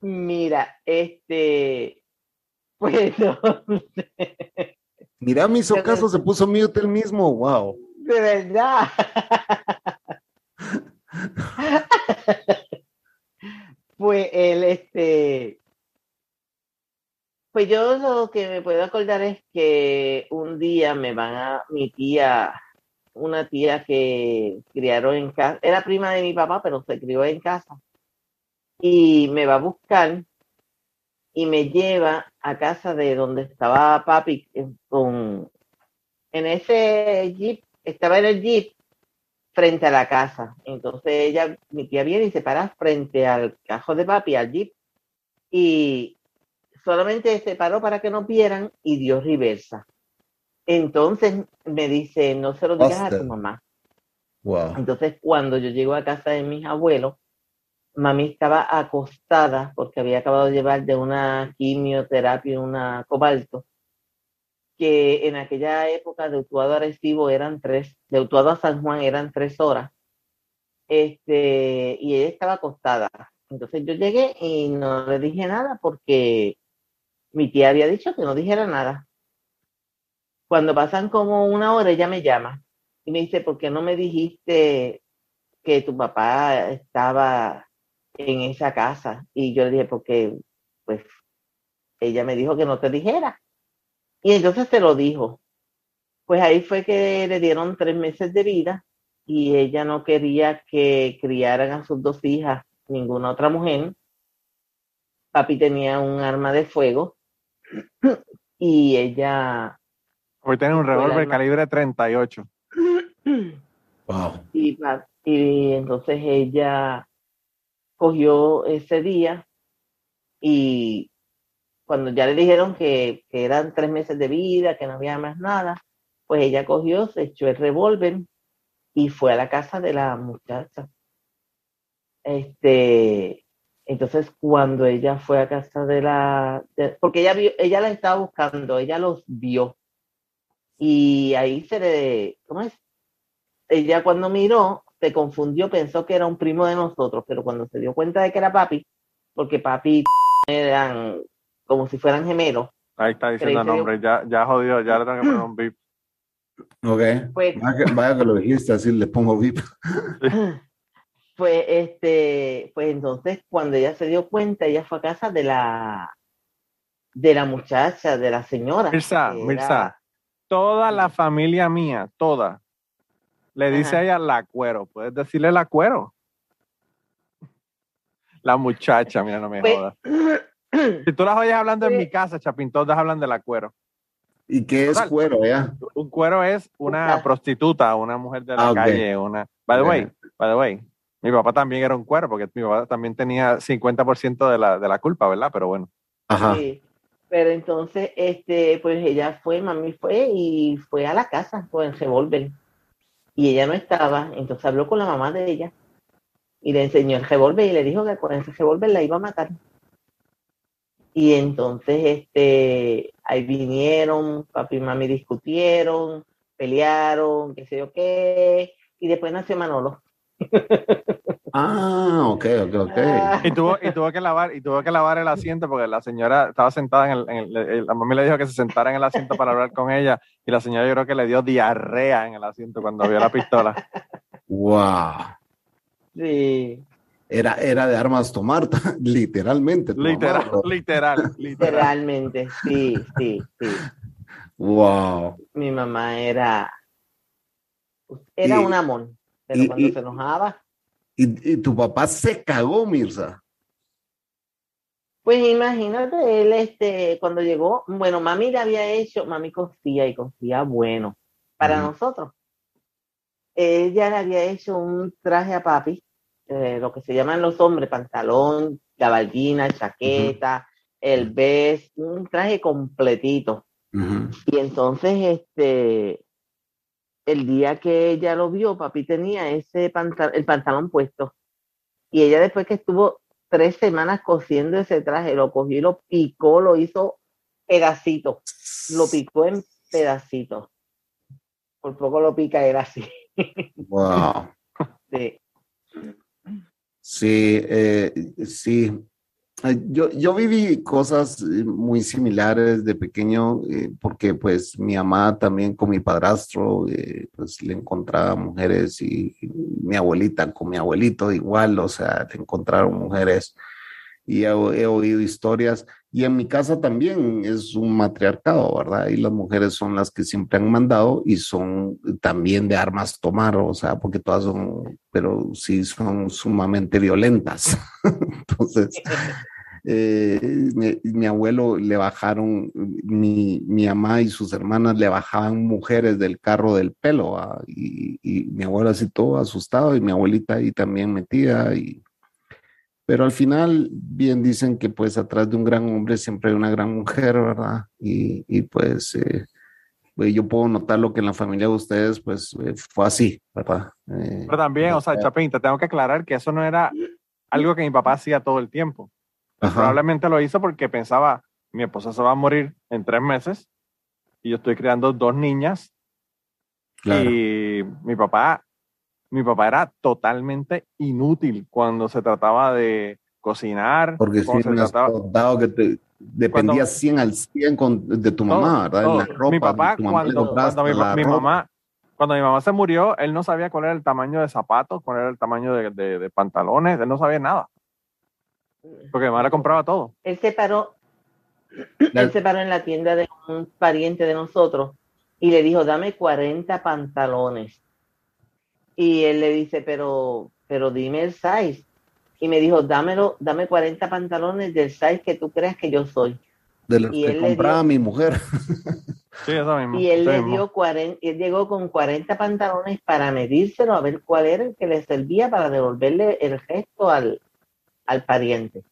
Mira, este. <laughs> Pues no, Mira, me hizo caso, se puso mute el mismo. Wow. De verdad. <laughs> pues él, este. Pues yo lo que me puedo acordar es que un día me van a, mi tía, una tía que criaron en casa, era prima de mi papá, pero se crió en casa, y me va a buscar y me lleva a casa de donde estaba papi con, en ese jeep, estaba en el jeep frente a la casa. Entonces ella, mi tía viene y se para frente al cajo de papi, al jeep, y solamente se paró para que nos vieran y dio reversa. Entonces me dice, no se lo digas a tu mamá. Wow. Entonces, cuando yo llego a casa de mis abuelos, mami estaba acostada porque había acabado de llevar de una quimioterapia, una cobalto, que en aquella época de Utuado Arecibo eran tres, de Utuado a San Juan eran tres horas, este, y ella estaba acostada. Entonces yo llegué y no le dije nada porque mi tía había dicho que no dijera nada. Cuando pasan como una hora, ella me llama y me dice, ¿por qué no me dijiste que tu papá estaba en esa casa? Y yo le dije, porque, pues, ella me dijo que no te dijera. Y entonces se lo dijo. Pues ahí fue que le dieron tres meses de vida y ella no quería que criaran a sus dos hijas ninguna otra mujer. Papi tenía un arma de fuego <clears throat> y ella Hoy tiene un revólver calibre 38. <clears throat> Wow. Y entonces ella cogió ese día y cuando ya le dijeron que, que eran tres meses de vida, que no había más nada, pues ella cogió, se echó el revólver y fue a la casa de la muchacha. Este, entonces cuando ella fue a casa de la, porque ella ella la estaba buscando, ella los vio y ahí se le, ¿cómo es? ella cuando miró se confundió, pensó que era un primo de nosotros, pero cuando se dio cuenta de que era papi, porque papi eran como si fueran gemelos, Ahí está diciendo que nombre, ya, ya jodió, ya le tengo que poner un beep. <clears throat> Ok. pues, Vaya que, vaya que lo dijiste, así le pongo VIP. <laughs> pues este, pues entonces cuando ella se dio cuenta, ella fue a casa de la de la muchacha, de la señora. Mirza, era- Mirza, toda la familia mía, toda, le dice a ella la cuero. ¿Puedes decirle la cuero? La muchacha, mira, no me Pues- jodas. <clears throat> Si tú las oyes hablando en mi casa, Chapín, todas hablan de la cuero. ¿Y qué es Total. cuero, ya? Un cuero es una prostituta, una mujer de la Ah, calle, una... By the way, by the way, mi papá también era un cuero, porque mi papá también tenía 50% de la, de la culpa, ¿verdad? Pero bueno. Ajá. Sí. Pero entonces, este, pues ella fue, mami fue y fue a la casa con el revólver. Y ella no estaba, entonces habló con la mamá de ella y le enseñó el revólver y le dijo que con ese revólver la iba a matar. Y entonces, este, ahí vinieron, papi y mami discutieron, pelearon, qué sé yo qué, y después nació Manolo. <laughs> Ah, ok, ok, ok. Ah. Y tuvo, y tuvo que lavar, y tuvo que lavar el asiento porque la señora estaba sentada en el, en el- el- la mami le dijo que se sentara en el asiento para hablar con ella, y la señora yo creo que le dio diarrea en el asiento cuando vio la pistola. <laughs> Wow. Sí, Era, era de armas tomar, <laughs> literalmente. tu Literal, mamá. literal, <laughs> literal. realmente, sí, sí, sí. Wow. mi mamá era era Y- un amor, pero y- cuando y- se enojaba, Y, y tu papá se cagó, Mirza. pues imagínate, él este, cuando llegó, bueno, mami le había hecho, mami cosía y cosía bueno para Ujú. nosotros. Ella le había hecho un traje a papi eh, lo que se llaman los hombres, pantalón, gabardina, chaqueta, el vest, un traje completito. Y entonces, este, el día que ella lo vio, papi tenía ese pantalón, el pantalón puesto. Y ella después que estuvo tres semanas cosiendo ese traje, lo cogió y lo picó, lo hizo pedacito, lo picó en pedacitos. Por poco lo pica, era así. Wow. <laughs> Sí. Sí, eh, sí. Yo, yo viví cosas eh, muy similares de pequeño, eh, porque pues mi mamá también con mi padrastro, pues le encontraba mujeres y, mi abuelita con mi abuelito igual, o sea, le encontraron mujeres y he, oído historias. Y en mi casa también es un matriarcado, ¿verdad? Y las mujeres son las que siempre han mandado y son también de armas tomar, o sea, porque todas son, pero sí son sumamente violentas. <laughs> Entonces, eh, mi, abuelo le bajaron, mi, mi mamá y sus hermanas le bajaban mujeres del carro del pelo, ¿ah? y, y, mi abuelo así todo asustado, y mi abuelita ahí también metida, y pero al final, bien dicen que pues atrás de un gran hombre siempre hay una gran mujer, ¿verdad? Y, y pues, eh, pues yo puedo notar lo que en la familia de ustedes pues eh, fue así, ¿verdad? Eh, Pero también, o sea, Chapín, te tengo que aclarar que eso no era algo que mi papá hacía todo el tiempo. Probablemente lo hizo porque pensaba, mi esposa se va a morir en tres meses y yo estoy criando dos niñas. Y mi papá mi papá era totalmente inútil cuando se trataba de cocinar. Porque si se trataba... que te dependías 100 al 100 con, de tu mamá, ¿verdad? En la ropa, mi papá, cuando, cuando mi, mamá, cuando mi mamá se murió, él no sabía cuál era el tamaño de zapatos, cuál era el tamaño de, de, pantalones, él no sabía nada. Porque mi mamá le compraba todo. Él se paró, él se paró en la tienda de un pariente de nosotros y le dijo, dame 40 pantalones. Y él le dice, pero, pero dime el size. Y me dijo, dámelo, dame 40 pantalones del size que tú creas que yo soy. De los que compraba mi mujer. <laughs> Sí, eso mismo. Y él le dio 40, él llegó con 40 pantalones para medírselo, a ver cuál era el que le servía para devolverle el gesto al, al pariente.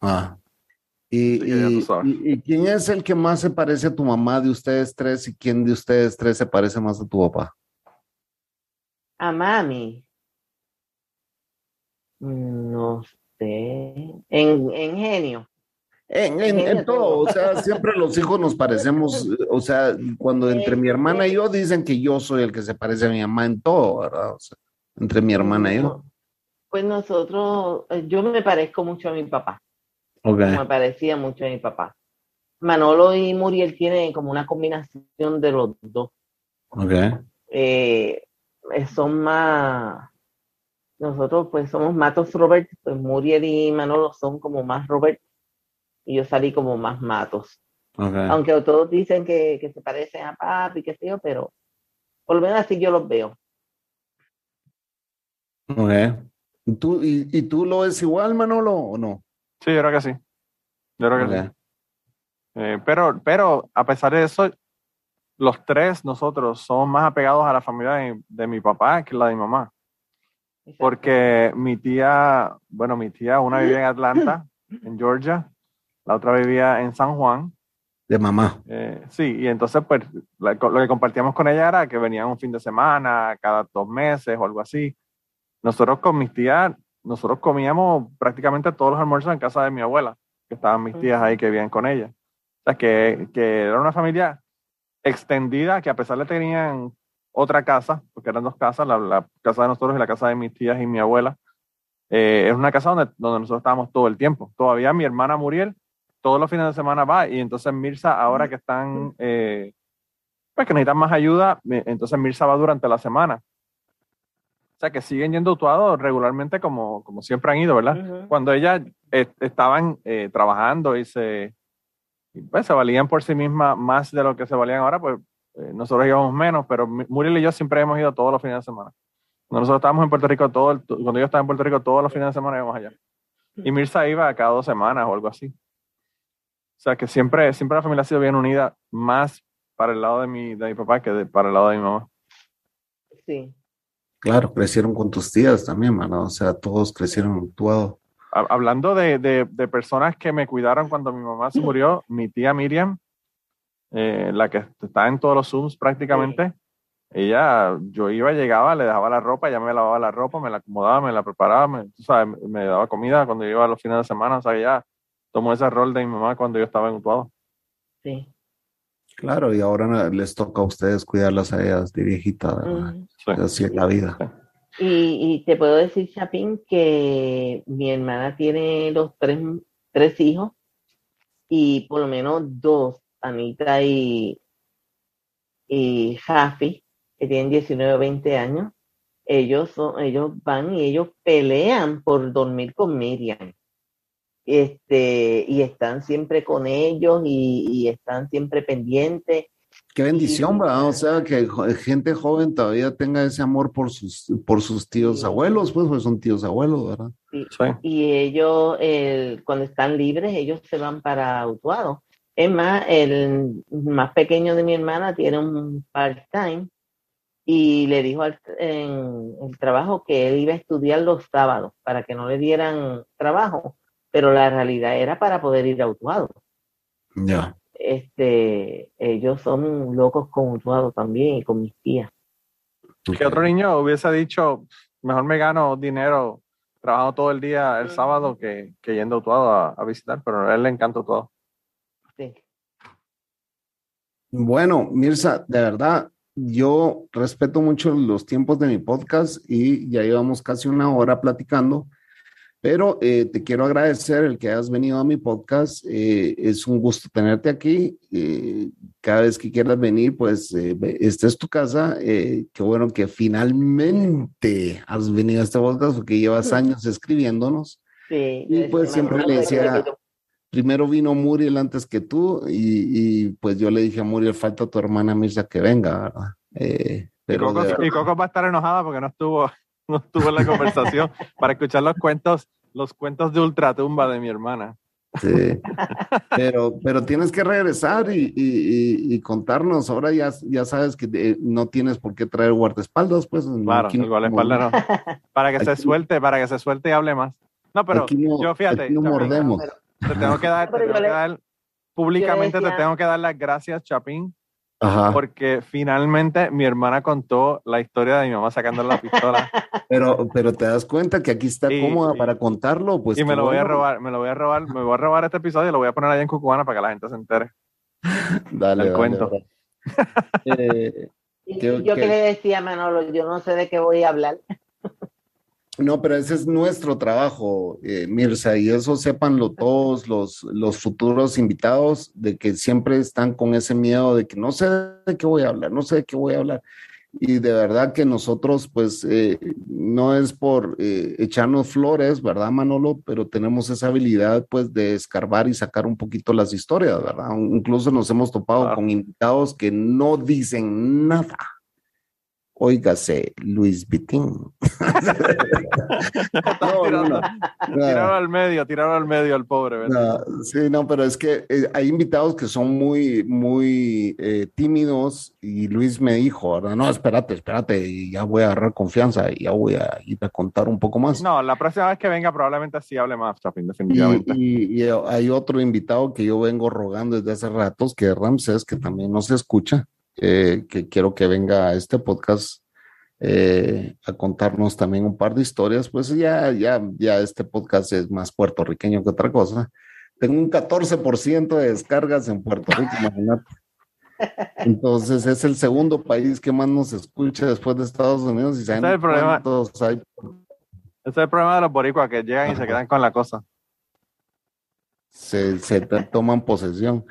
Ah. Y, y, y, quién es el que más se parece a tu mamá de ustedes tres y quién de ustedes tres se parece más a tu papá? A mami. No sé. En, en genio. En, en, todo, o sea, siempre los hijos nos parecemos, o sea, cuando entre mi hermana y yo dicen que yo soy el que se parece a mi mamá en todo, ¿verdad? O sea, entre mi hermana y yo. Pues nosotros, eh, yo me parezco mucho a mi papá. Okay. Me parecía mucho a mi papá. Manolo y Muriel tienen como una combinación de los dos. Ok. Eh, eh, son más, nosotros pues somos Matos Robert, pues Muriel y Manolo son como más Robert y yo salí como más Matos. Aunque todos dicen que, que, se parecen a papi, qué sé yo, pero por lo menos así yo los veo. Ok. ¿Tú, y, ¿Y tú lo ves igual, Manolo, o no? Sí, yo creo que sí. Yo creo que sí. Eh, pero, pero a pesar de eso, los tres nosotros somos más apegados a la familia de, mi papá que la de mi mamá. Porque mi tía, bueno, mi tía, una vivía en Atlanta, <clears throat> en Georgia, la otra vivía en San Juan. De mamá. Eh, sí, y entonces pues lo que compartíamos con ella era que venían un fin de semana, cada dos meses o algo así. Nosotros con mis tías, nosotros comíamos prácticamente todos los almuerzos en casa de mi abuela, que estaban mis tías ahí que vivían con ella. O sea, que, que era una familia extendida, que a pesar de que tenían otra casa, porque eran dos casas, la, casa de nosotros y la casa de mis tías y mi abuela, eh, es una casa donde, donde nosotros estábamos todo el tiempo. Todavía mi hermana Muriel, todos los fines de semana va, y entonces Mirza, ahora que están, eh, pues que necesitan más ayuda, entonces Mirza va durante la semana. O sea, que siguen yendo todos regularmente como, como siempre han ido, ¿verdad? Cuando ellas eh, estaban trabajando y se, pues se valían por sí mismas más de lo que se valían ahora, pues eh, nosotros íbamos menos, pero Muriel y yo siempre hemos ido todos los fines de semana. Cuando nosotros estábamos en Puerto Rico, todo el, cuando yo estaba en Puerto Rico, todos los fines de semana íbamos allá. Y Mirza iba cada dos semanas o algo así. O sea que siempre, siempre la familia ha sido bien unida, más para el lado de mi, de mi papá que para el lado de mi mamá. Sí. Claro, crecieron con tus tías también, mano. O sea, todos crecieron actuado. Hablando de, de, personas que me cuidaron cuando mi mamá se murió, mi tía Miriam, eh, la que está en todos los Zooms prácticamente, ella, yo iba, llegaba, le dejaba la ropa, ella me lavaba la ropa, me la acomodaba, me la preparaba, me, sabes, me daba comida cuando iba a los fines de semana, o sea, ella tomó ese rol de mi mamá cuando yo estaba en Utuado. Sí. Claro, y ahora les toca a ustedes cuidarlas a ellas de viejita, Así es la vida. Y, te puedo decir, Chapín, que mi hermana tiene los tres, tres hijos y por lo menos dos, Anita y, y Jafi, que tienen 19 o 20 años, ellos, son, ellos van y ellos pelean por dormir con Miriam. Este, y están siempre con ellos y, están siempre pendientes. Qué bendición, ¿verdad? O sea, que gente joven todavía tenga ese amor por sus, por sus tíos abuelos, pues, pues, son tíos abuelos, ¿verdad? Sí. Y ellos, cuando están libres, ellos se van para Utuado. Es más, el más pequeño de mi hermana tiene un part-time y le dijo en el trabajo que él iba a estudiar los sábados para que no le dieran trabajo, pero la realidad era para poder ir a Utuado. Ya. Este, ellos son locos con Utuado también y con mis tías. ¿Qué otro niño hubiese dicho, mejor me gano dinero trabajando todo el día el sábado que, yendo a Utuado a, visitar? Pero a él le encanta Utuado. Sí. Bueno, Mirza, de verdad, yo respeto mucho los tiempos de mi podcast y ya llevamos casi una hora platicando, pero eh, te quiero agradecer el que hayas venido a mi podcast. Eh, es un gusto tenerte aquí. Eh, cada vez que quieras venir, pues esta es tu casa. qué bueno que finalmente has venido a este podcast porque llevas años escribiéndonos. Sí, y pues siempre le decía, primero vino Muriel antes que tú y, pues yo le dije a Muriel, falta tu hermana Mirza que venga, eh, pero y, Coco, va a estar enojada porque no estuvo, no estuvo en la conversación para escuchar los cuentos, los cuentos de ultratumba de mi hermana. Sí. Pero, pero tienes que regresar y, contarnos. Ahora ya, ya sabes que eh, no tienes por qué traer guardaespaldas, pues. Claro, el guardaespaldas no. Para que se suelte, para que se suelte y hable más. No, pero yo fíjate. no mordemos. Te tengo que dar, públicamente te tengo que dar las gracias, Chapín, porque finalmente mi hermana contó la historia de mi mamá sacando la pistola. <laughs> Pero, pero te das cuenta que aquí está cómoda para contarlo, pues. Y me lo voy a robar, me lo voy a robar, me voy a robar este episodio y lo voy a poner allá en Cucubana para que la gente se entere. <laughs> Dale. El cuento. <laughs> Eh, yo que le decía Manolo, yo no sé de qué voy a hablar. No, pero ese es nuestro trabajo, eh, Mirza, y eso sépanlo todos los, los futuros invitados, de que siempre están con ese miedo de que no sé de qué voy a hablar, no sé de qué voy a hablar. Y de verdad que nosotros, pues, eh, no es por eh, echarnos flores, ¿verdad, Manolo? Pero tenemos esa habilidad, pues, de escarbar y sacar un poquito las historias, ¿verdad? Incluso nos hemos topado con invitados que no dicen nada Óigase, Luis Vitín. <laughs> tirado al medio, tirado al medio al pobre. sí, no, pero es que eh, hay invitados que son muy, muy eh, tímidos y Luis me dijo, no, espérate, espérate, y ya voy a agarrar confianza y ya voy a ir a contar un poco más. No, la próxima vez que venga probablemente sí hable más, Chapin, definitivamente. Y, y, hay otro invitado que yo vengo rogando desde hace ratos, que es Ramsés, que también no se escucha que quiero que venga a este podcast eh, a contarnos también un par de historias, pues ya, ya, ya este podcast es más puertorriqueño que otra cosa. Tengo un 14% de descargas en Puerto Rico, <laughs> imagínate. Entonces es el segundo país que más nos escucha después de Estados Unidos. Y saben el problema. Hay... Ese es el problema de los boricuas que llegan y se quedan con la cosa. Se, se toman posesión.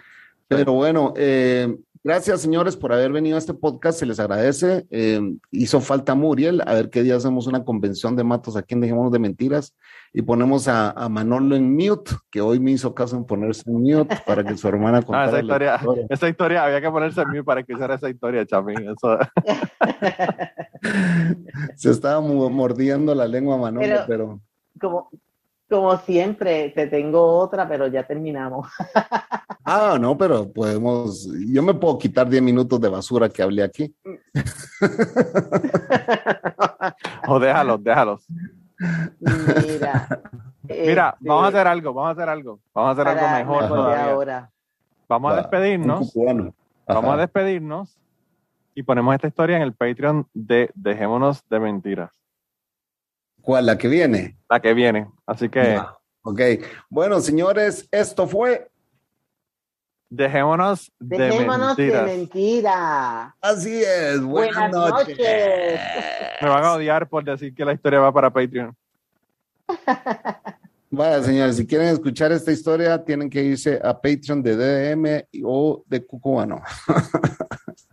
Pero bueno, eh, Gracias, señores, por haber venido a este podcast. Se les agradece. Eh, hizo falta Muriel. A ver qué día hacemos una convención de matos aquí en Dejémonos de Mentiras y ponemos a, Manolo en mute, que hoy me hizo caso en ponerse en mute para que su hermana <laughs> ah, contara. esa, historia, esa historia, había que ponerse en mute para que hiciera esa historia, Chapín. <laughs> Se estaba mordiendo la lengua Manolo, pero... Como, como siempre, te tengo otra, pero ya terminamos. <laughs> Ah, no, pero podemos, yo me puedo quitar 10 minutos de basura que hablé aquí. <laughs> O déjalos, déjalos. Mira. <laughs> Mira, este, vamos a hacer algo, vamos a hacer algo. Vamos a hacer algo mejor todavía. ahora. Vamos a Va, despedirnos. un cubano. Vamos a despedirnos y ponemos esta historia en el Patreon de Dejémonos de Mentiras. ¿Cuál? ¿La que viene? La que viene. Así que. Ok. Bueno, señores, esto fue. dejémonos de Dejémonos de mentiras. mentira. Así es. Buenas, Buenas noches. noches. Me van a odiar por decir que la historia va para Patreon. <laughs> Vaya, señores, si quieren escuchar esta historia, tienen que irse a Patreon de DDM o de Cucubano. <laughs>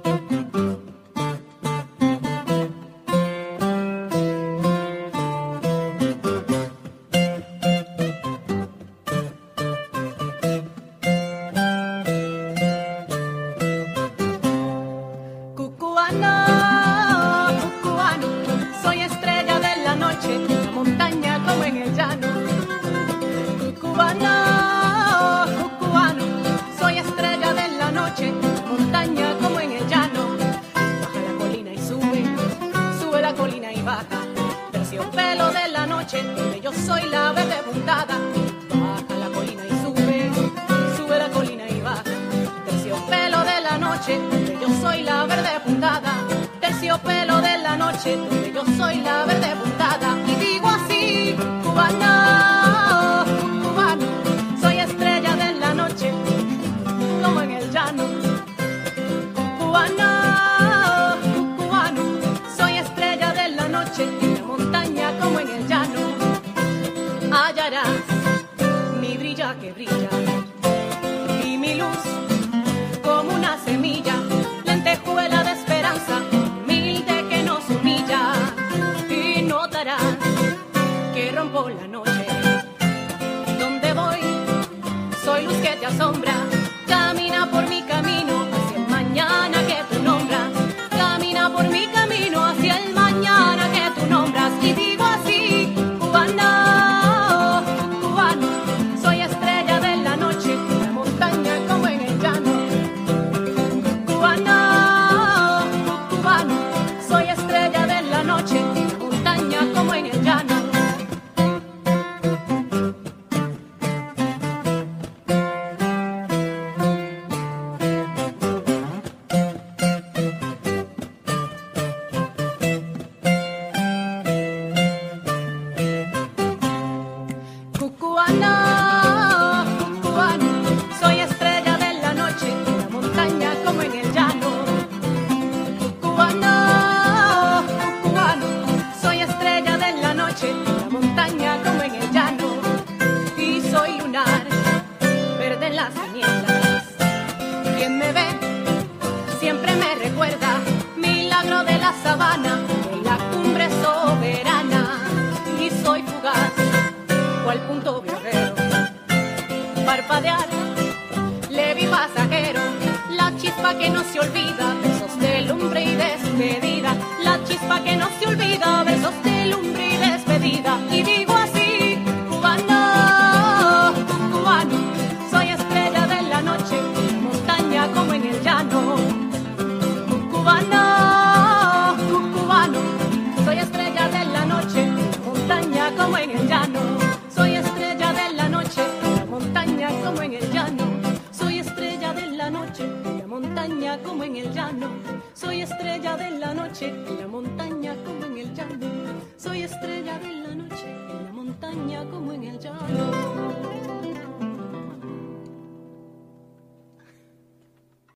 Luz